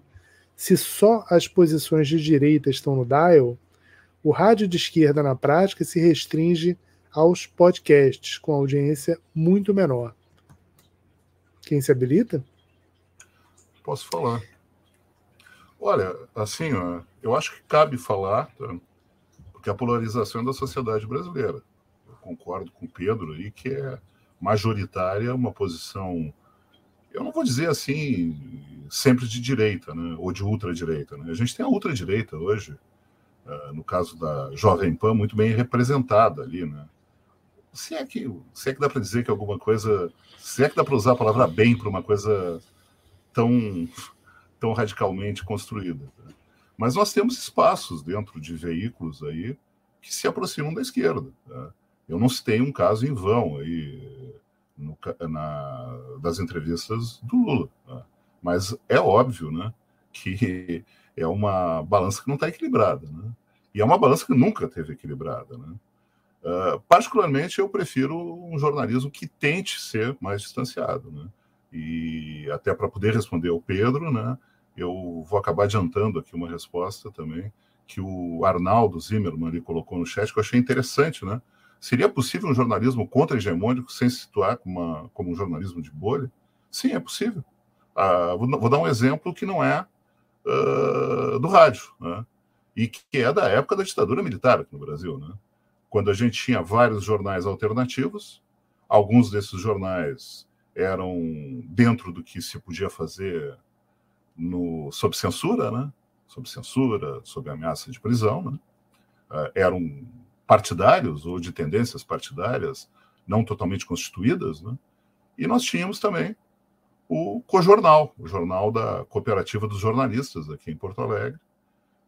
se só as posições de direita estão no dial? O rádio de esquerda, na prática, se restringe aos podcasts, com audiência muito menor. Quem se habilita? Posso falar. Olha, assim, eu acho que cabe falar, tá? Porque a polarização é da sociedade brasileira. Eu concordo com o Pedro aí que é majoritária uma posição, eu não vou dizer assim, sempre de direita, né? ou de ultradireita. Né? A gente tem a ultradireita hoje, uh, no caso da Jovem Pan, muito bem representada ali, né? Se é que, se é que dá para dizer que alguma coisa, se é que dá para usar a palavra bem para uma coisa tão, tão radicalmente construída. Tá? Mas nós temos espaços dentro de veículos aí que se aproximam da esquerda. Tá? Eu não citei um caso em vão aí no, na, das entrevistas do Lula, tá? mas é óbvio, né, que é uma balança que não está equilibrada, né? E é uma balança que nunca teve equilibrada, né? Uh, particularmente, eu prefiro um jornalismo que tente ser mais distanciado. Né? E até para poder responder ao Pedro, né, eu vou acabar adiantando aqui uma resposta também, que o Arnaldo Zimmermann ali colocou no chat, que eu achei interessante. Né? Seria possível um jornalismo contra-hegemônico sem se situar como, uma, como um jornalismo de bolha? Sim, é possível. Uh, vou, vou, dar um exemplo que não é uh, do rádio, né? e que é da época da ditadura militar aqui no Brasil. Né? quando a gente tinha vários jornais alternativos, alguns desses jornais eram dentro do que se podia fazer no, sob censura, né? sob censura, sob ameaça de prisão, né? uh, eram partidários ou de tendências partidárias não totalmente constituídas, né? e nós tínhamos também o Cojornal, o jornal da Cooperativa dos Jornalistas aqui em Porto Alegre,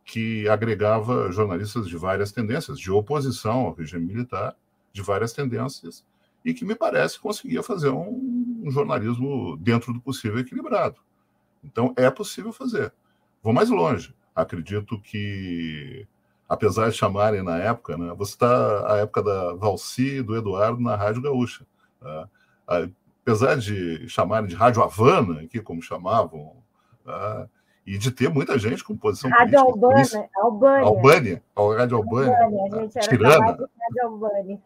que agregava jornalistas de várias tendências, de oposição ao regime militar, de várias tendências, e que me parece conseguia fazer um, um jornalismo dentro do possível equilibrado. Então, é possível fazer. Vou mais longe. Acredito que, apesar de chamarem na época, né, você está a época da Valci e do Eduardo na Rádio Gaúcha. Tá? Apesar de chamarem de Rádio Havana, aqui como chamavam, tá? e de ter muita gente com posição Rádio política. Albânia, Albânia. Albânia, Rádio Albânia. Albânia. A gente era Tirana. Rádio Albânia.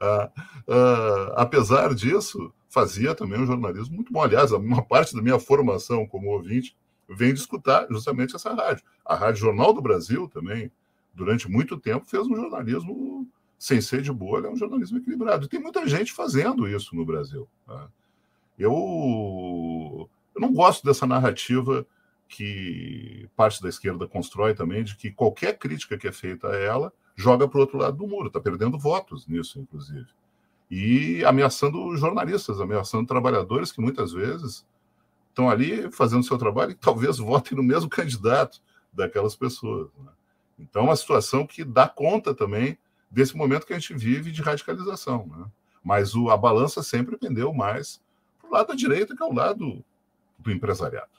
Ah, ah, apesar disso, fazia também um jornalismo muito bom. Aliás, uma parte da minha formação como ouvinte vem de escutar justamente essa rádio. A Rádio Jornal do Brasil também, durante muito tempo, fez um jornalismo sem ser de bolha, é um jornalismo equilibrado. E tem muita gente fazendo isso no Brasil. Tá? Eu, eu não gosto dessa narrativa que parte da esquerda constrói também, de que qualquer crítica que é feita a ela joga para o outro lado do muro, está perdendo votos nisso, inclusive. E ameaçando jornalistas, ameaçando trabalhadores que muitas vezes estão ali fazendo seu trabalho e talvez votem no mesmo candidato daquelas pessoas. Né? Então, é uma situação que dá conta também desse momento que a gente vive de radicalização. Né? Mas o, a balança sempre pendeu mais para o lado da direita, que é o lado do empresariado.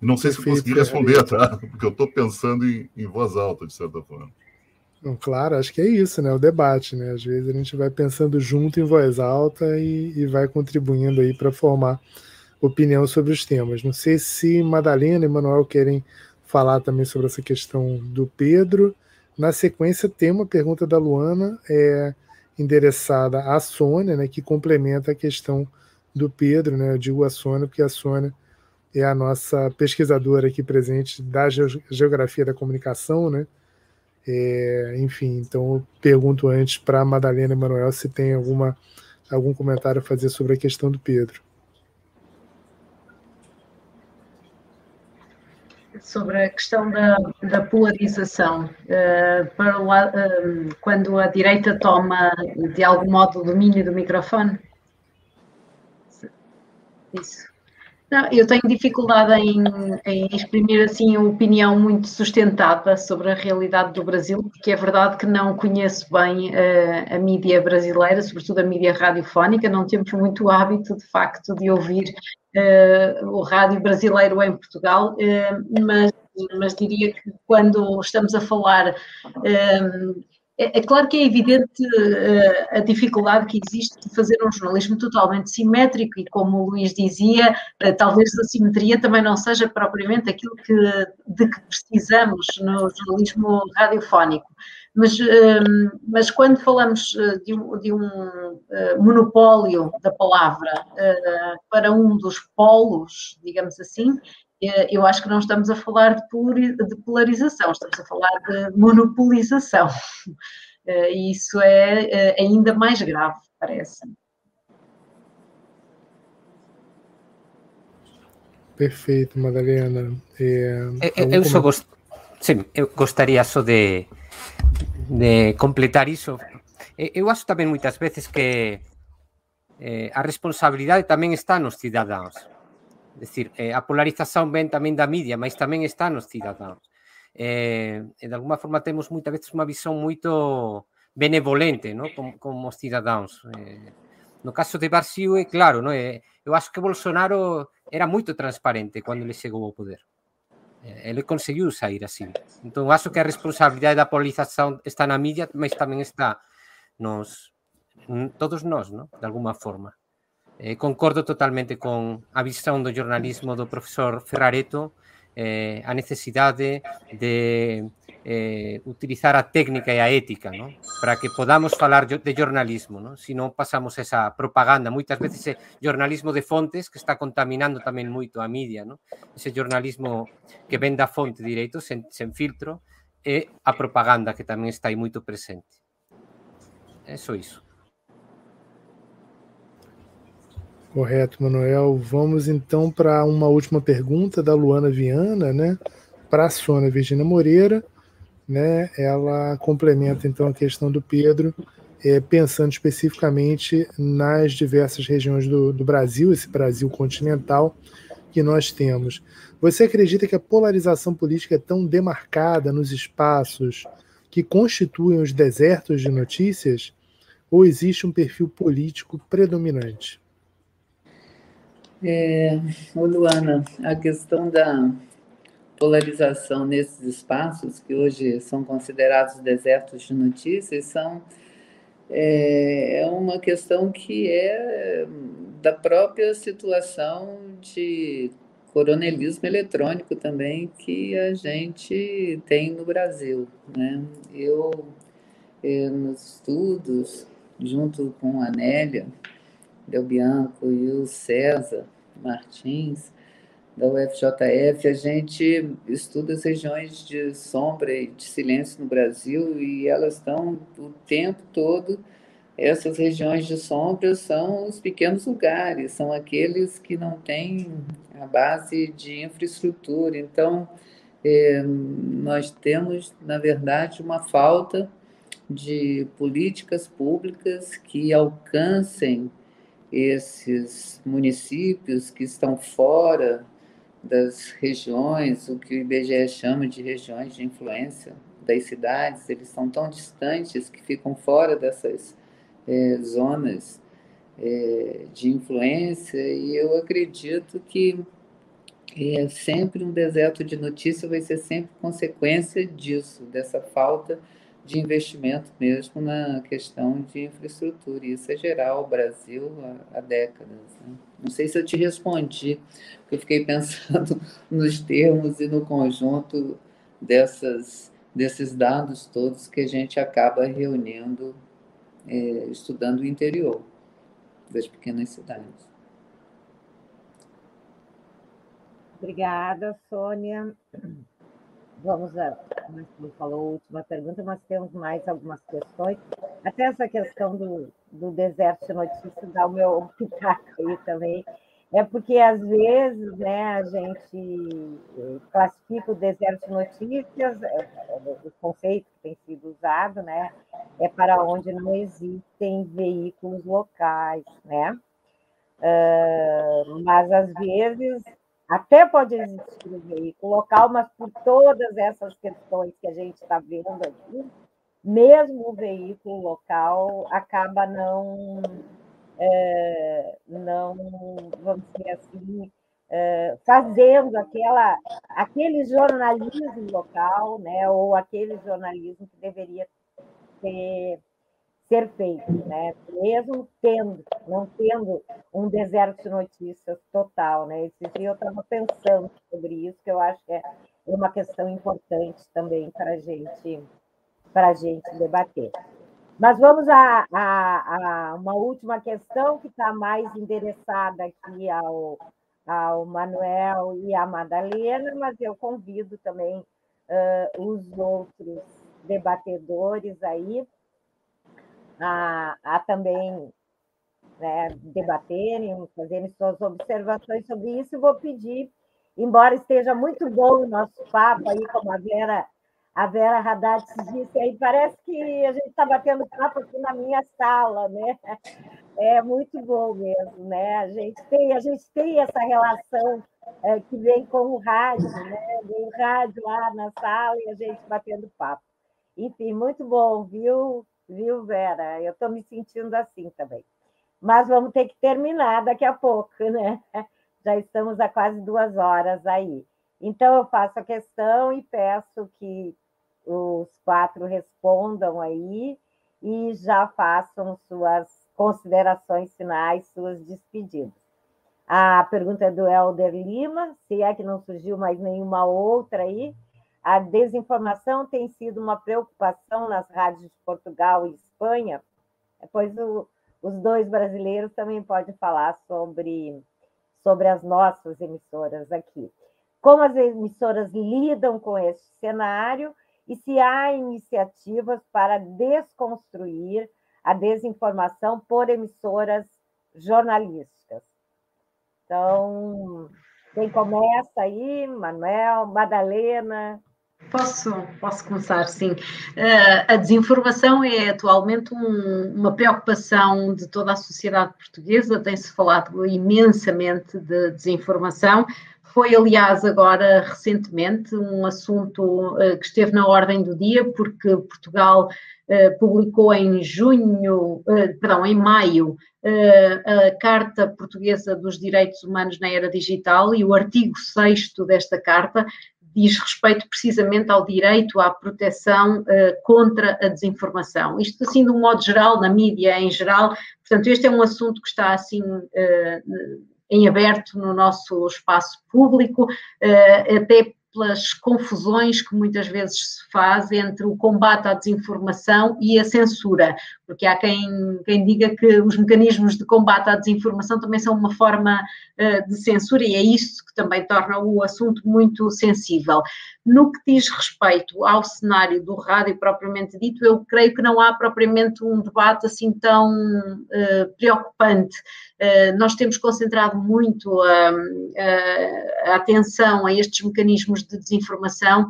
Não sei se consegui responder, tá? Porque eu estou pensando em, em, voz alta, de certa forma. Claro, acho que é isso, né? O debate, né? Às vezes a gente vai pensando junto em voz alta e, e vai contribuindo aí para formar opinião sobre os temas. Não sei se Madalena e Manuel querem falar também sobre essa questão do Pedro. Na sequência, tem uma pergunta da Luana, é, endereçada à Sônia, né, que complementa a questão do Pedro, né? Eu digo a Sônia porque a Sônia é a nossa pesquisadora aqui presente da Geografia da Comunicação, né? É, enfim, então eu pergunto antes para a Madalena Emanuel se tem alguma, algum comentário a fazer sobre a questão do Pedro. Sobre a questão da, da polarização, uh, para uh, quando a direita toma de algum modo o domínio do microfone? Isso. Não, eu tenho dificuldade em, em, exprimir assim uma opinião muito sustentada sobre a realidade do Brasil, porque é verdade que não conheço bem uh, a mídia brasileira, sobretudo a mídia radiofónica, não temos muito hábito, de facto, de ouvir uh, o rádio brasileiro em Portugal, uh, mas, mas diria que quando estamos a falar é, é, claro que é evidente uh, a dificuldade que existe de fazer um jornalismo totalmente simétrico e, como o Luís dizia, uh, talvez a simetria também não seja propriamente aquilo que, de que precisamos no jornalismo radiofónico. Mas, uh, mas quando falamos de um, de um monopólio da palavra para um dos polos, digamos assim, eu acho que não estamos a falar de polarização, estamos a falar de monopolização. Eh, e isso é eh, ainda mais grave, parece. Perfeito, Madalena. É, eu, eu só gost... Sim, eu gostaria só de, de completar isso. Eu acho também muitas vezes que eh, a responsabilidade tamén está nos cidadãos. Decir, eh, a polarización ven tamén da media, mas tamén está nos cidadáns. Eh, e de alguma forma temos moitas veces unha visión moito benevolente, no? como, como os cidadáns. Eh, no caso de Barciu é claro, no? Eh, eu acho que Bolsonaro era moito transparente cando ele chegou ao poder. Eh, ele conseguiu sair así. Entón, acho que a responsabilidade da polarización está na media, mas tamén está nos todos nós, no? de alguma forma. Eh, concordo totalmente con a visión do jornalismo do profesor Ferrareto, eh, a de eh, utilizar a técnica e a ética ¿no? para que podamos falar de jornalismo, ¿no? se non pasamos esa propaganda, moitas veces ese jornalismo de fontes que está contaminando tamén moito a media, ¿no? ese jornalismo que ven da fonte direito, sen, sen filtro, e a propaganda que tamén está aí moito presente. Eso iso. Correto, Manuel. Vamos então para uma última pergunta da Luana Viana, né? Para a Sônia Virginia Moreira, né? Ela complementa então a questão do Pedro, é, pensando especificamente nas diversas regiões do, do Brasil, esse Brasil continental que nós temos. Você acredita que a polarização política é tão demarcada nos espaços que constituem os desertos de notícias? Ou existe um perfil político predominante? É, Luana, a questão da polarização nesses espaços, que hoje são considerados desertos de notícias, são, é, é uma questão que é da própria situação de coronelismo eletrônico também que a gente tem no Brasil. Né? Eu, eu nos estudos, junto com a Nélia, Del Bianco e o César Martins, da UFJF, a gente estuda as regiões de sombra e de silêncio no Brasil e elas estão o tempo todo. Essas regiões de sombra são os pequenos lugares, são aqueles que não têm a base de infraestrutura. Então, é, nós temos, na verdade, uma falta de políticas públicas que alcancem esses municípios que estão fora das regiões, o que o IBGE chama de regiões de influência das cidades, eles são tão distantes que ficam fora dessas é, zonas é, de influência, e eu acredito que é sempre um deserto de notícia vai ser sempre consequência disso, dessa falta de de investimento mesmo na questão de infraestrutura. Isso é geral, o Brasil há, há décadas. Né? Não sei se eu te respondi, porque eu fiquei pensando nos termos e no conjunto dessas, desses dados todos que a gente acaba reunindo, é, estudando o interior das pequenas cidades. Obrigada, Sônia. Vamos a, como falou, última pergunta, mas temos mais algumas questões. Até essa questão do, do deserto de notícias, dá o meu pitaco aí também. É porque, às vezes, né, a gente eh, classifica o deserto de notícias, é, é, o conceito que tem sido usado, né, é para onde não existem veículos locais, né? Uh, mas, às vezes, até pode existir um veículo local, mas por todas essas questões que a gente está vendo aqui, mesmo o veículo local acaba não, é, não vamos dizer assim, é, fazendo aquela, aquele jornalismo local, né, ou aquele jornalismo que deveria ter ser feito, né? mesmo tendo, não tendo um deserto de notícias total. Né? Esse dia eu estava pensando sobre isso, que eu acho que é uma questão importante também para gente, a gente debater. Mas vamos a, a, a uma última questão que está mais endereçada aqui ao, ao Manuel e à Madalena, mas eu convido também uh, os outros debatedores aí a, a também né, debaterem, fazerem suas observações sobre isso. Vou pedir, embora esteja muito bom o nosso papo aí, como a Vera, a Vera Haddad disse aí, parece que a gente está batendo papo aqui na minha sala, né? É muito bom mesmo, né? A gente tem, a gente tem essa relação é, que vem com o rádio, né? Vem o rádio lá na sala e a gente batendo papo. Enfim, muito bom, viu? Viu, Vera? Eu estou me sentindo assim também. Mas vamos ter que terminar daqui a pouco, né? Já estamos há quase duas horas aí. Então, eu faço a questão e peço que os quatro respondam aí e já façam suas considerações finais, suas despedidas. A pergunta é do Helder Lima, se é que não surgiu mais nenhuma outra aí. A desinformação tem sido uma preocupação nas rádios de Portugal e Espanha, pois o, os dois brasileiros também podem falar sobre, sobre as nossas emissoras aqui. Como as emissoras lidam com esse cenário e se há iniciativas para desconstruir a desinformação por emissoras jornalísticas. Então, quem começa aí? Manuel, Madalena. Posso, posso começar, sim. Uh, a desinformação é atualmente um, uma preocupação de toda a sociedade portuguesa, tem-se falado imensamente de desinformação. Foi, aliás, agora recentemente um assunto uh, que esteve na ordem do dia, porque Portugal uh, publicou em junho, perdão, em maio, a Carta Portuguesa dos Direitos Humanos na Era Digital e o artigo 6 desta carta diz respeito precisamente ao direito à proteção uh, contra a desinformação. Isto assim de um modo geral, na mídia em geral, portanto este é um assunto que está assim uh, em aberto no nosso espaço público, uh, até pelas confusões que muitas vezes se faz entre o combate à desinformação e a censura, porque há quem, quem diga que os mecanismos de combate à desinformação também são uma forma uh, de censura e é isso que também torna o assunto muito sensível. No que diz respeito ao cenário do rádio propriamente dito, eu creio que não há propriamente um debate assim tão uh, preocupante. Uh, nós temos concentrado muito a, a, a atenção a estes mecanismos de desinformação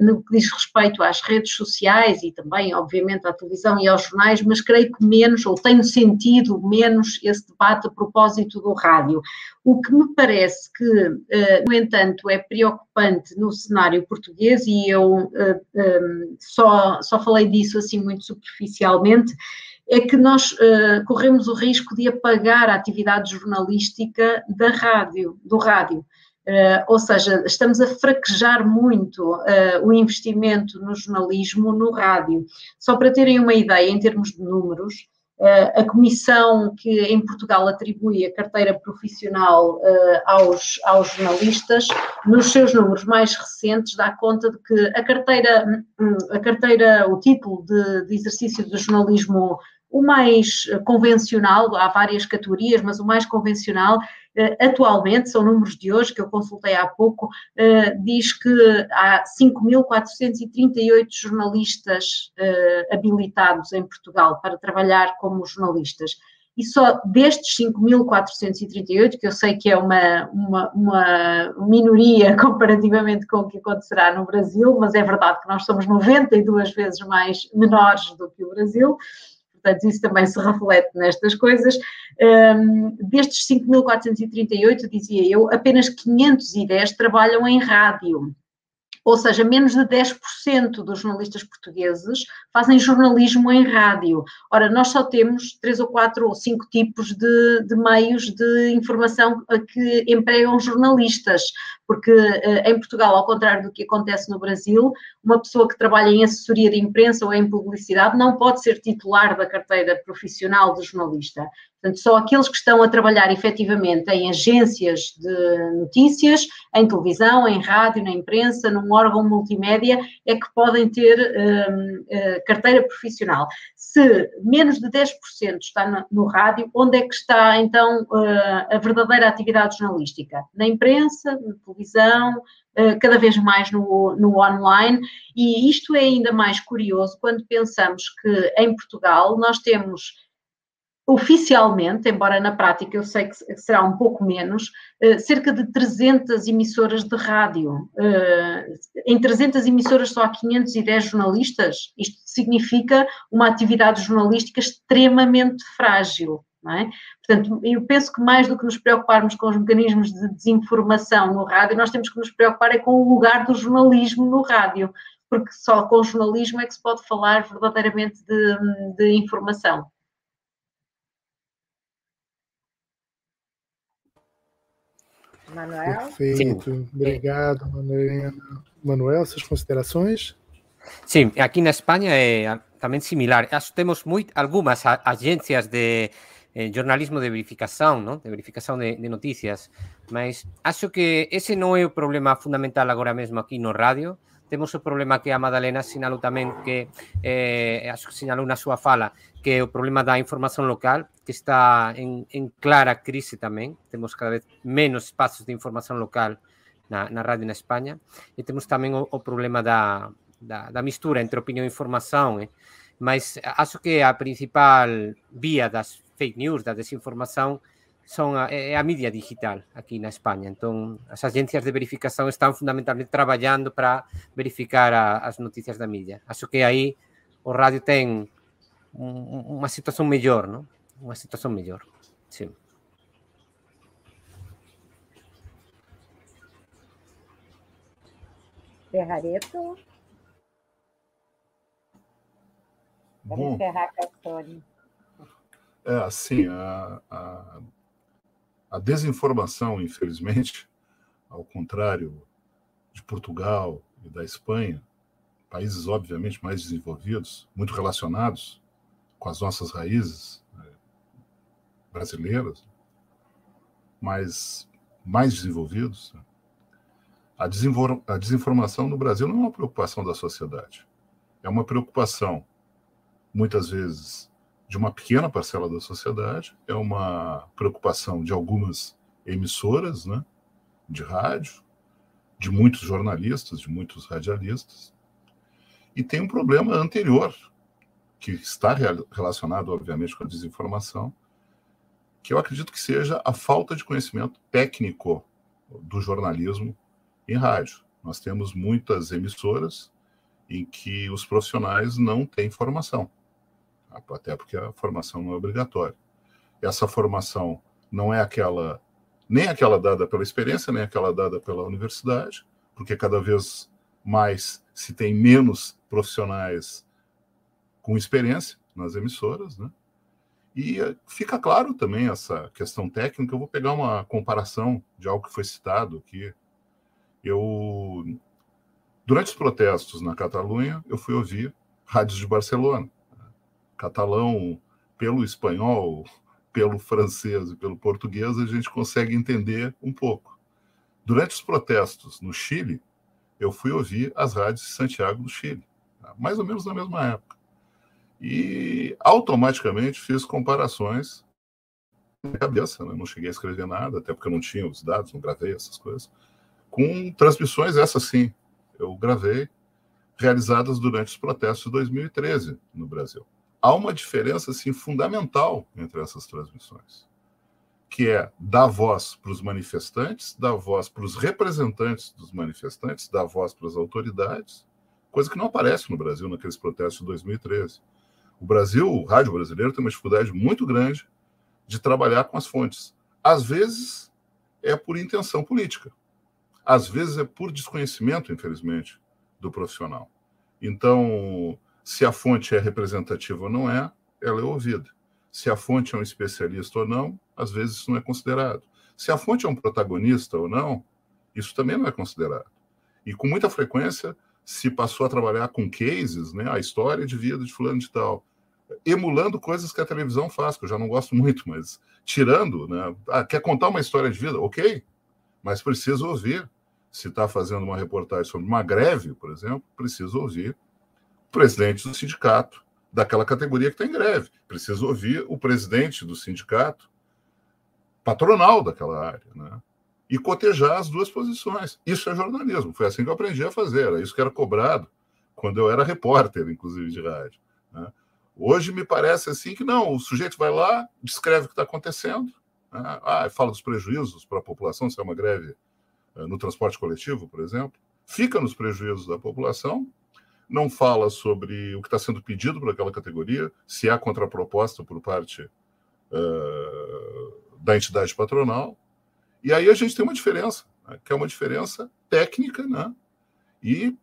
no que diz respeito às redes sociais e também, obviamente, à televisão e aos jornais, mas creio que menos, ou tenho sentido menos esse debate a propósito do rádio. O que me parece que, uh, no entanto, é preocupante no cenário português, e eu um, só, só falei disso assim muito superficialmente, é que nós corremos o risco de apagar a atividade jornalística da rádio, do rádio. Uh, ou seja, estamos a fraquejar muito uh, o investimento no jornalismo no rádio. Só para terem uma ideia, em termos de números, uh, a comissão que em Portugal atribui a carteira profissional aos, aos jornalistas, nos seus números mais recentes, dá conta de que a carteira, hum, a carteira o título de, de exercício do jornalismo o mais convencional, há várias categorias, mas o mais convencional eh, atualmente, são números de hoje que eu consultei há pouco, eh, diz que há 5.438 jornalistas eh, habilitados em Portugal para trabalhar como jornalistas. E só destes 5.438, que eu sei que é uma, uma, uma, minoria comparativamente com o que acontecerá no Brasil, mas é verdade que nós somos 92 vezes mais menores do que o Brasil, portanto, isso também se reflete nestas coisas. Um, destes 5.438, dizia eu, apenas 510 trabalham em rádio. Ou seja, menos de 10% dos jornalistas portugueses fazem jornalismo em rádio. Ora, nós só temos três ou quatro ou cinco tipos de, de meios de informação que empregam jornalistas, porque eh, em Portugal, ao contrário do que acontece no Brasil, uma pessoa que trabalha em assessoria de imprensa ou em publicidade não pode ser titular da carteira profissional de jornalista. Portanto, só aqueles que estão a trabalhar efetivamente em agências de notícias, em televisão, em rádio, na imprensa, num órgão multimédia, é que podem ter um, uh, eh, carteira profissional. Se menos de 10% está no, no, rádio, onde é que está então uh, a verdadeira atividade jornalística? Na imprensa, na televisão, uh, cada vez mais no, no online, e isto é ainda mais curioso quando pensamos que em Portugal nós temos oficialmente, embora na prática eu sei que será um pouco menos, eh, cerca de 300 emissoras de rádio. Eh, em 300 emissoras só há 510 jornalistas. Isto significa uma atividade jornalística extremamente frágil. É? Portanto, eu penso que mais do que nos preocuparmos com os mecanismos de desinformação no rádio, nós temos que nos preocupar é com o lugar do jornalismo no rádio, porque só com o jornalismo é que se pode falar verdadeiramente de, de informação. Manuel? Perfeito. Sim. Obrigado, Manuel. Manuel, suas considerações? Sim, aqui na Espanha é também similar. Temos muito, algumas agências de eh, jornalismo de verificação, não? de verificação de, de notícias, mas acho que esse não é o problema fundamental agora mesmo aqui no rádio. Temos o problema que a Madalena sinalou tamén, que eh, acho que sinalou na súa fala, que é o problema da información local, que está en, en clara crise tamén. Temos cada vez menos espazos de información local na, na radio na España. E temos tamén o, o problema da, da, da mistura entre opinión e información. Eh? Mas acho que a principal vía das fake news, da desinformación, son a, é a mídia digital aquí na España. Entón, as agencias de verificación están fundamentalmente traballando para verificar a, as noticias da mídia. Acho que aí o radio ten un, unha situación mellor, non? Unha situación mellor. Sí. Ferrareto. Vamos encerrar com a história. É, assim, a, a a desinformação, infelizmente, ao contrário de Portugal e da Espanha, países obviamente mais desenvolvidos, muito relacionados com as nossas raízes né, brasileiras, mas mais desenvolvidos, a, a desinformação no Brasil não é uma preocupação da sociedade. É uma preocupação, muitas vezes, de uma pequena parcela da sociedade, é uma preocupação de algumas emissoras né, de rádio, de muitos jornalistas, de muitos radialistas. E tem um problema anterior, que está relacionado, obviamente, com a desinformação, que eu acredito que seja a falta de conhecimento técnico do jornalismo em rádio. Nós temos muitas emissoras em que os profissionais não têm formação até porque a formação não é obrigatória. Essa formação não é aquela, nem aquela dada pela experiência, nem aquela dada pela universidade, porque cada vez mais se tem menos profissionais com experiência nas emissoras, né? E eh, fica claro também essa questão técnica. Eu vou pegar uma comparação de algo que foi citado aqui. Eu, durante os protestos na Catalunha, eu fui ouvir rádios de Barcelona catalão, pelo espanhol, pelo francês e pelo português, a gente consegue entender um pouco. Durante os protestos no Chile, eu fui ouvir as rádios de Santiago do Chile, mais ou menos na mesma época. E automaticamente fiz comparações na cabeça, né? não cheguei a escrever nada, até porque eu não tinha os dados, não gravei essas coisas, com transmissões, essa sim, eu gravei, realizadas durante os protestos de 2013 no Brasil há uma diferença assim, fundamental entre essas transmissões, que é dar voz para os manifestantes, dar voz para os representantes dos manifestantes, dar voz para as autoridades, coisa que não aparece no Brasil naqueles protestos de 2013. O Brasil, o rádio brasileiro, tem uma dificuldade muito grande de trabalhar com as fontes. Às vezes é por intenção política, às vezes é por desconhecimento, infelizmente, do profissional. Então, se a fonte é representativa ou não é, ela é ouvida. Se a fonte é um especialista ou não, às vezes isso não é considerado. Se a fonte é um protagonista ou não, isso também não é considerado. E com muita frequência se passou a trabalhar com cases, né, a história de vida de fulano de tal, emulando coisas que a televisão faz, que eu já não gosto muito, mas tirando, né, ah, quer contar uma história de vida, ok, mas precisa ouvir. Se está fazendo uma reportagem sobre uma greve, por exemplo, precisa ouvir presidente do sindicato daquela categoria que está em greve. Precisa ouvir o presidente do sindicato patronal daquela área, né? E cotejar as duas posições. Isso é jornalismo. Foi assim que eu aprendi a fazer. Era isso que era cobrado quando eu era repórter, inclusive de rádio. Né? Hoje me parece assim que não. O sujeito vai lá, descreve o que está acontecendo, né? ah, fala dos prejuízos para a população, se é uma greve eh, no transporte coletivo, por exemplo, fica nos prejuízos da população não fala sobre o que está sendo pedido para aquela categoria, se há contraproposta por parte uh, da entidade patronal. E aí a gente tem uma diferença, né, que é uma diferença técnica, né? E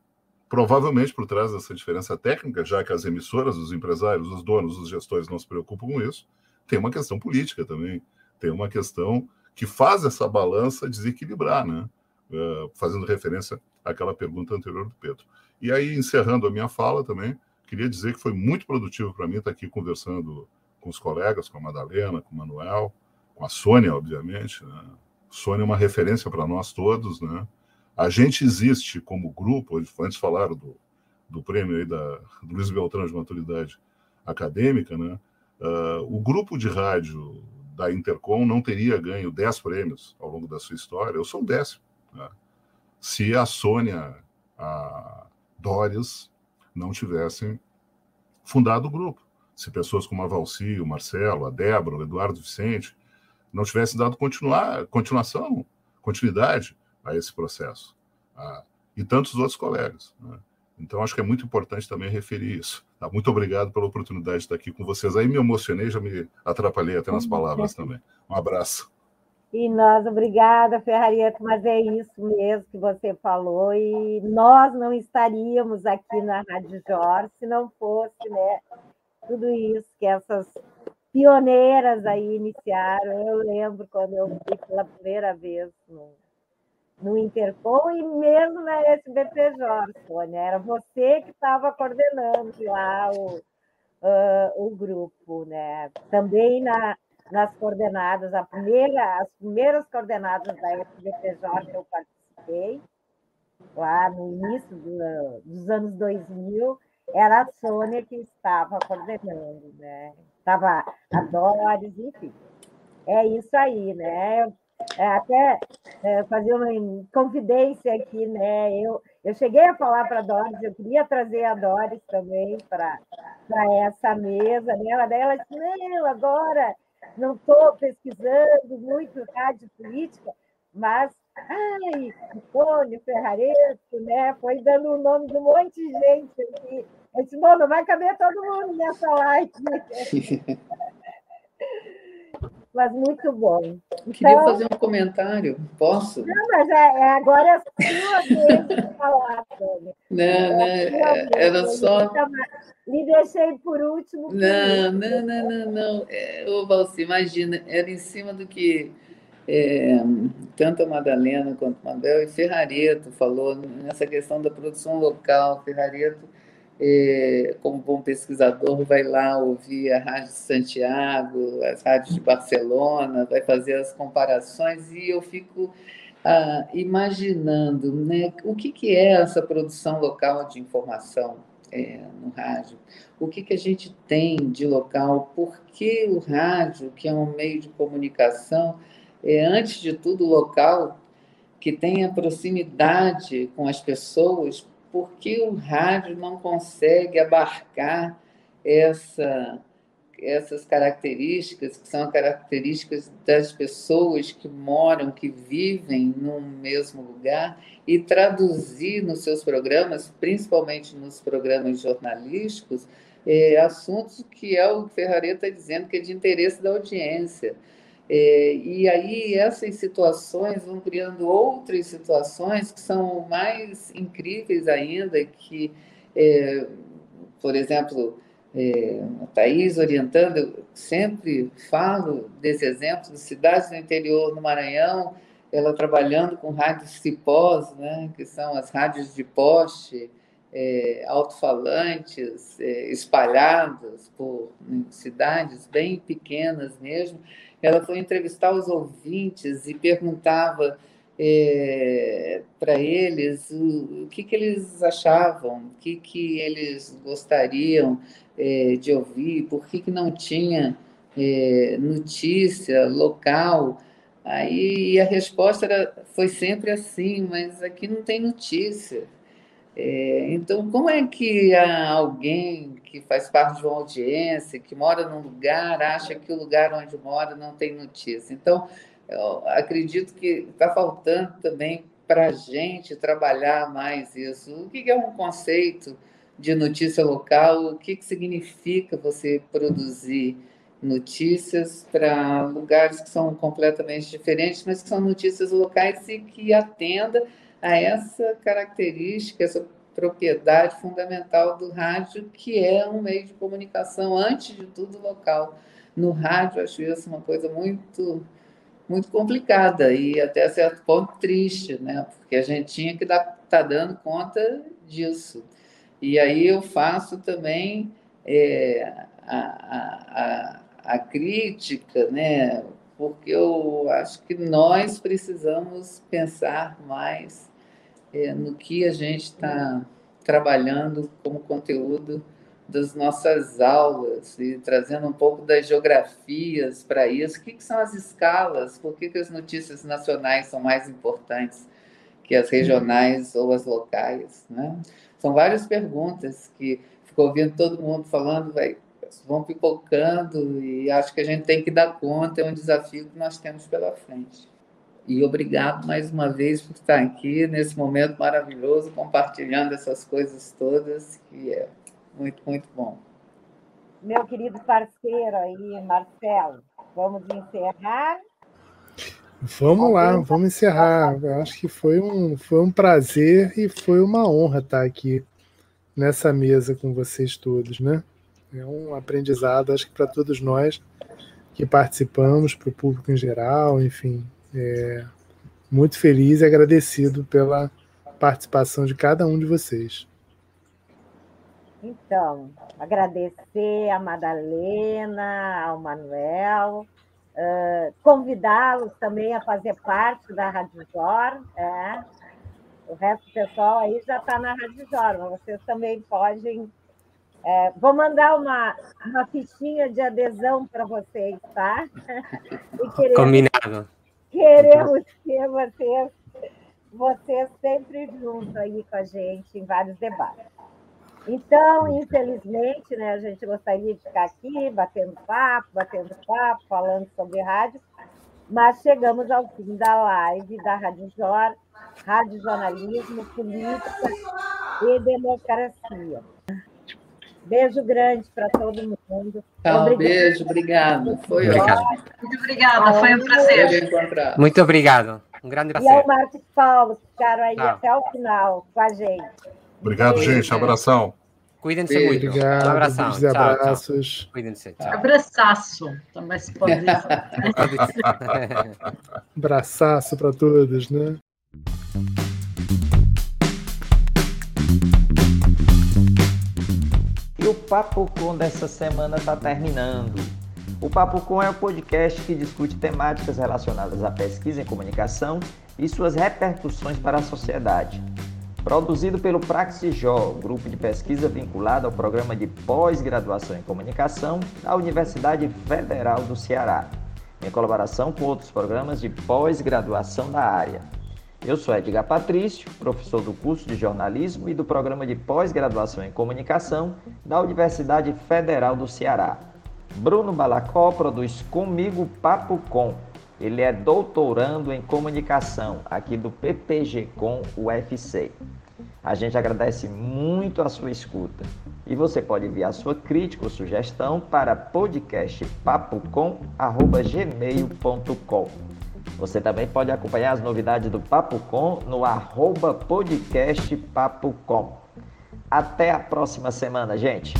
provavelmente por trás dessa diferença técnica, já que as emissoras, os empresários, os donos, os gestores não se preocupam com isso, tem uma questão política também, tem uma questão que faz essa balança desequilibrar, né? Uh, fazendo referência àquela pergunta anterior do Pedro. E aí, encerrando a minha fala também, queria dizer que foi muito produtivo para mim estar aqui conversando com os colegas, com a Madalena, com o Manuel, com a Sônia, obviamente. Né? Sônia é uma referência para nós todos, né? A gente existe como grupo, antes falaram do, do prêmio aí da, do Luiz Beltrão de Maturidade Acadêmica, né? Uh, o grupo de rádio da Intercom não teria ganho 10 prêmios ao longo da sua história, eu sou o décimo. Né? Se a Sônia, a Dóris, não tivessem fundado o grupo. Se pessoas como a Valci, o Marcelo, a Débora, o Eduardo Vicente não tivessem dado continuar, continuação, continuidade a esse processo. Ah, e tantos outros colegas. Né? Então, acho que é muito importante também referir isso. Tá? Muito obrigado pela oportunidade de estar aqui com vocês. Aí me emocionei, já me atrapalhei até nas palavras também. Um abraço. E nós, obrigada, Ferrarieto, mas é isso mesmo que você falou, e nós não estaríamos aqui na Rádio Jorge se não fosse né, tudo isso que essas pioneiras aí iniciaram. Eu lembro quando eu fui pela primeira vez no, no Interpol e mesmo na SBPJ, Sônia. Era você que estava coordenando lá o, uh, o grupo, né? Também na, nas coordenadas, a primeira, as primeiras coordenadas da SBPJ eu participei, lá no início do, dos anos 2000, era a Sônia que estava coordenando, né? Estava a Doris, enfim. É isso aí, né? É, até é, fazer uma confidência aqui, né? Eu, eu cheguei a falar para a Doris, eu queria trazer a Doris também para essa mesa, né? Daí ela disse, não, agora não estou pesquisando muito rádio política, mas ai, Antônio Ferrareto, né? Foi dando o nome de um monte de gente aqui. Eu disse, bom, não vai caber todo mundo nessa live. mas muito bom. Então, Queria fazer um comentário, posso? Não, mas é, é agora é a sua vez de falar, Tânia. Não, é não, é, era só. Me deixei por último. Não, não, não, não, não. É, ô, Valci, imagina, era em cima do que é, tanto a Madalena quanto o Mabel e Ferrareto falou nessa questão da produção local. Ferrareto é, como bom pesquisador, vai lá ouvir a Rádio Santiago, as rádios de Barcelona, vai fazer as comparações e eu fico ah, imaginando né, o que, que é essa produção local de informação é, no rádio, o que, que a gente tem de local, por que o rádio, que é um meio de comunicação, é, antes de tudo local, que tem a proximidade com as pessoas, por que o rádio não consegue abarcar essa, essas características, que são características das pessoas que moram, que vivem num mesmo lugar, e traduzir nos seus programas, principalmente nos programas jornalísticos, é, assuntos que é o Ferrari está dizendo que é de interesse da audiência. É, e aí essas situações vão criando outras situações que são mais incríveis ainda, que, é, por exemplo, é, a Thaís orientando, eu sempre falo desse exemplo de cidades do interior no Maranhão, ela trabalhando com rádios cipós, né, que são as rádios de poste, é, alto-falantes é, espalhadas por cidades bem pequenas mesmo, ela foi entrevistar os ouvintes e perguntava é, para eles o, o, que, que eles achavam, o que, que eles gostariam é, de ouvir, por que, que não tinha é, notícia local. Aí a resposta era, foi sempre assim, mas aqui não tem notícia. É, então, como é que alguém que faz parte de uma audiência, que mora num lugar, acha que o lugar onde mora não tem notícia? Então, acredito que está faltando também para a gente trabalhar mais isso. O que é um conceito de notícia local? O que significa você produzir notícias para lugares que são completamente diferentes, mas que são notícias locais e que atenda a essa característica, essa propriedade fundamental do rádio, que é um meio de comunicação, antes de tudo, local. No rádio, acho isso uma coisa muito muito complicada e até certo ponto triste, né? Porque a gente tinha que estar tá dando conta disso. E aí eu faço também é, a, a, a, crítica, né? Porque eu acho que nós precisamos pensar mais é, no que a gente está trabalhando como conteúdo das nossas aulas e trazendo um pouco das geografias para isso. O que, que, são as escalas? Por que, que as notícias nacionais são mais importantes que as regionais ou as locais? Né? São várias perguntas que ficou ouvindo todo mundo falando, vai, vão pipocando e acho que a gente tem que dar conta, é um desafio que nós temos pela frente. E obrigado mais uma vez por estar aqui nesse momento maravilhoso, compartilhando essas coisas todas, que é muito, muito bom. Meu querido parceiro aí, Marcelo, vamos encerrar? Vamos lá, vamos encerrar. Eu acho que foi um, foi um prazer e foi uma honra estar aqui nessa mesa com vocês todos, né? É um aprendizado, acho que para todos nós que participamos, para o público em geral, enfim. É, muito feliz e agradecido pela participação de cada um de vocês. Então, agradecer a Madalena, ao Manuel, uh, convidá-los também a fazer parte da Rádio Jor. É. O resto do pessoal aí já está na Rádio Jor, mas vocês também podem. É, vou mandar uma, uma fichinha de adesão para vocês, tá? Queremos, Combinado. Queremos ter vocês, vocês sempre juntos aí com a gente em vários debates. Então, infelizmente, né, a gente gostaria de ficar aqui batendo papo, batendo papo, falando sobre rádio, mas chegamos ao fim da live da Rádio Jor, Rádio Jornalismo, Política e Democracia. Beijo grande para todo mundo. Tá, um beijo, obrigado. Foi obrigado. Muito obrigada, foi um prazer. Muito obrigado. Um grande prazer. E ao Marcos Paulo, que ficaram aí tá. até o final com a gente. Obrigado, Beijo. gente. Abração. Cuidem-se muito. Obrigado. Um abração. Tchau, abraços. Cuidem-se. Abraçaço. Também se pode dizer. Abraçaço para todos, né? Papo Com dessa semana está terminando. O Papo Com é o podcast que discute temáticas relacionadas à pesquisa em comunicação e suas repercussões para a sociedade. Produzido pelo Praxijó, grupo de pesquisa vinculado ao programa de pós-graduação em comunicação da Universidade Federal do Ceará, em colaboração com outros programas de pós-graduação da área. Eu sou Edgar Patrício, professor do curso de jornalismo e do programa de pós-graduação em comunicação da Universidade Federal do Ceará. Bruno Balacó produz comigo Papo Com. Ele é doutorando em comunicação aqui do PPG Com UFC. A gente agradece muito a sua escuta. E você pode enviar sua crítica ou sugestão para podcastpapocom.gmail.com. Você também pode acompanhar as novidades do Papo Com no arroba podcastpapocom. Até a próxima semana, gente!